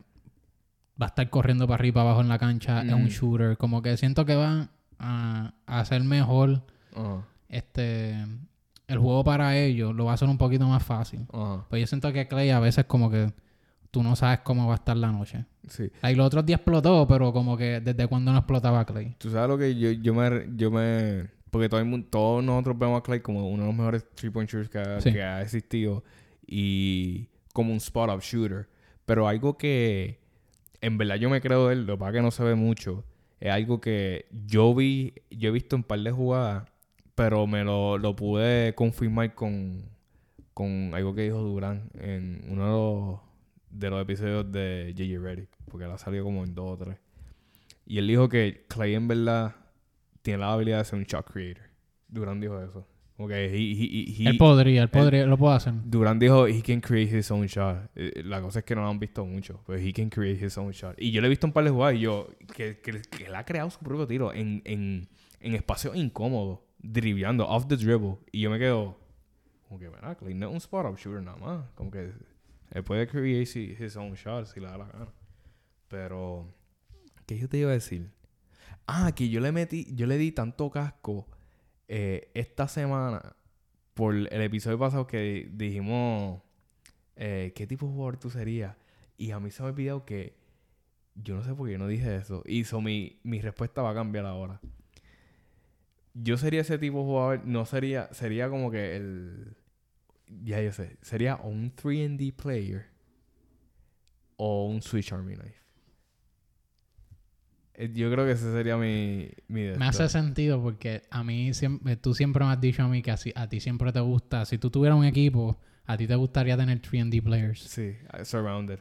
va a estar corriendo para arriba y para abajo en la cancha, es un Mm. shooter. Como que siento que va a, a hacer mejor este el juego para ellos, lo va a hacer un poquito más fácil. Ajá. Pues yo siento que Clay a veces como que tú no sabes cómo va a estar la noche. Sí. Like, los otros días explotó, pero como que desde cuando no explotaba Clay. Tú sabes lo que yo, yo me... Yo me porque todo el mundo, todos nosotros vemos a Clay como uno de los mejores three-point shooters que ha, Sí. que ha existido. Y como un spot-up shooter. Pero algo que en verdad yo me creo de él, lo es que no se ve mucho, es algo que yo vi, yo he visto un par de jugadas, pero me lo, lo pude confirmar con, con algo que dijo Durán en uno de los, de los episodios de J.J. Reddick, porque él ha salido como en dos o tres. Y él dijo que Clay en verdad tiene la habilidad de ser un shot creator. Durán dijo eso. Como que he, he- he- él podría, él podría, lo puede hacer. Durán dijo, he can create his own shot. Eh, La cosa es que no lo han visto mucho, pero he can create his own shot. Y yo le he visto un par de jugadas y yo, que, que, que él ha creado su propio tiro en, en, en espacios incómodos, dribleando, off the dribble. Y yo me quedo, como que, Clay no es un spot-up shooter nada más. Como que él puede create his own shot si le da la gana. Pero, ¿qué yo te iba a decir? Ah, que yo le metí, yo le di tanto casco eh, esta semana por el episodio pasado que dijimos eh, qué tipo de jugador tú serías. Y a mí se me ha olvidado que yo no sé por qué no dije eso. Y so mi, mi respuesta va a cambiar ahora. Yo sería ese tipo de jugador, no sería, sería como que el. Ya yo sé, sería un 3D player o un Switch Army Knife. Eh, Yo creo que ese sería mi, mi Me hace sentido porque a mí siempre, tú siempre me has dicho a mí que así- a ti siempre te gusta, si tú tuvieras un equipo, a ti te gustaría tener 3D players. Sí, surrounded.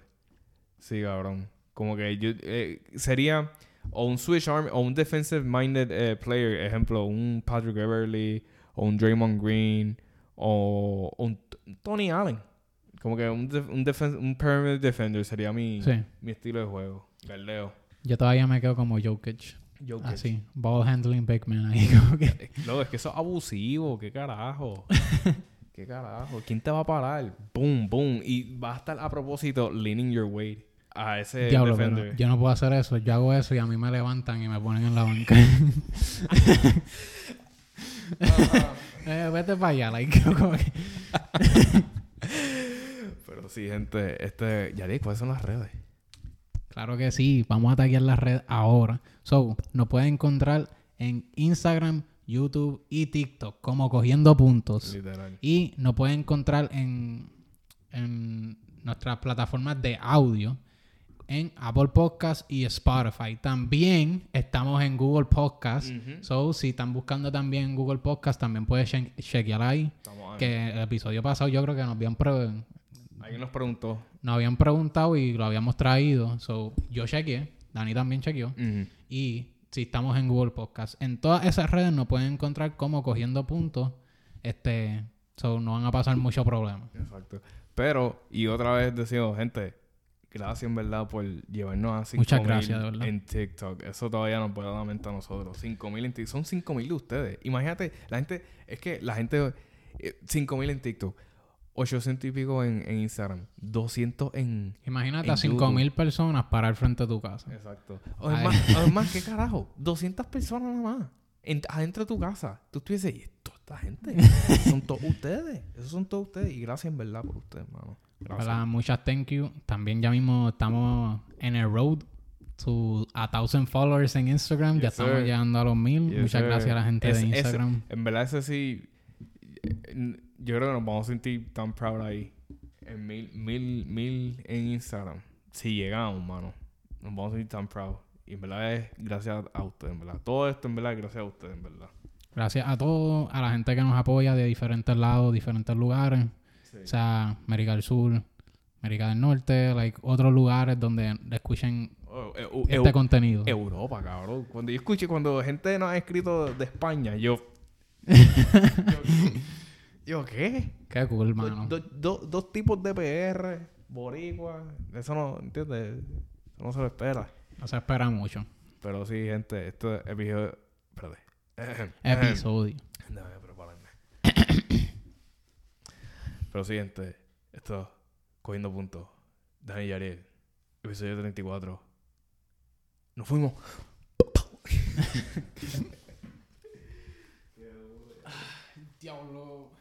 Sí, cabrón. Como que yo eh, sería o un switch arm o un defensive minded eh, player, ejemplo, un Patrick Beverly o un Draymond Green o un Tony Allen. Como que un, def- un, un perimeter defender sería mi, Sí. mi estilo de juego. Galdeo. Yo todavía me quedo como Jokic. Jokic. Así. Ball handling big man ahí. *laughs* Como que. Loco, es que eso es abusivo. ¿Qué carajo? *laughs* ¿Qué carajo? ¿Quién te va a parar? Boom, boom. Y va a estar a propósito leaning your weight a ese Diablo, defender. yo no puedo hacer eso. Yo hago eso y a mí me levantan y me ponen en la banca. *laughs* Eh, vete para allá, like, como que- Pero sí, gente, este, Yari, ¿cuáles son las redes? Claro que sí, vamos a taguear la red ahora. So, nos pueden encontrar en Instagram, YouTube y TikTok como Cogiendo Puntos. Literal. Y nos pueden encontrar en, en nuestras plataformas de audio en Apple Podcast y Spotify. También estamos en Google Podcast. Ujú. So, si están buscando también en Google Podcast, también pueden che- chequear ahí. Estamos ahí. Que el episodio pasado yo creo que nos habían, Alguien nos preguntó. nos habían preguntado y lo habíamos traído. So, yo chequeé. Dani también chequeó. Ujú. Y si estamos en Google Podcast. En todas esas redes nos pueden encontrar como cogiendo puntos. Este, so no van a pasar mucho problema. Exacto. Pero, y otra vez decimos, gente, gracias en verdad por llevarnos a 5 Muchas gracias, de verdad. en TikTok. Eso todavía nos puede dar la mente a nosotros. 5 mil en TikTok. Son 5 mil de ustedes. Imagínate, la gente, es que la gente, 5 mil en TikTok, 800 y pico en, en Instagram, 200 en... Imagínate En a 5.000 personas para al frente de tu casa. Exacto. Ay. Además, además, ¿qué carajo? 200 personas nada más. En, adentro de tu casa. Tú estuvieses, y toda esta gente. son todos ustedes. Esos son todos ustedes. Y gracias en verdad por ustedes, hermano. Gracias. ¿Verdad? Muchas thank you. También ya mismo estamos en el road to a thousand followers en Instagram. ya Yes, estamos sir. llegando a los mil. Yes, Muchas sir. gracias a la gente Ese- de Instagram. en verdad, ese sí. Yo creo que nos vamos a sentir tan proud ahí. En mil, mil, mil en Instagram. Si llegamos, mano. Nos vamos a sentir tan proud. Y en verdad es gracias a ustedes, en verdad. Todo esto en verdad es gracias a ustedes, en verdad. Gracias a todos, a la gente que nos apoya de diferentes lados, diferentes lugares. Sí. O sea, América del Sur, América del Norte, like, otros lugares donde escuchen Oh, eh, uh, este contenido. Europa, cabrón. Cuando yo escuché, cuando gente nos ha escrito de España, yo. *laughs* *laughs* yo, yo, ¿qué? Qué cool, Do- mano. do- do- dos tipos de PR, boricua. Eso no, ¿entiendes? Eso no se lo espera. No se espera mucho. Pero sí, gente, este episodio. Espérate. *clears throat* Episodio. Déjame prepararme. *clears throat* Pero sí, gente, esto, cogiendo puntos. Dani y Ariel, episodio 34. Nos fuimos. *laughs* Diablo.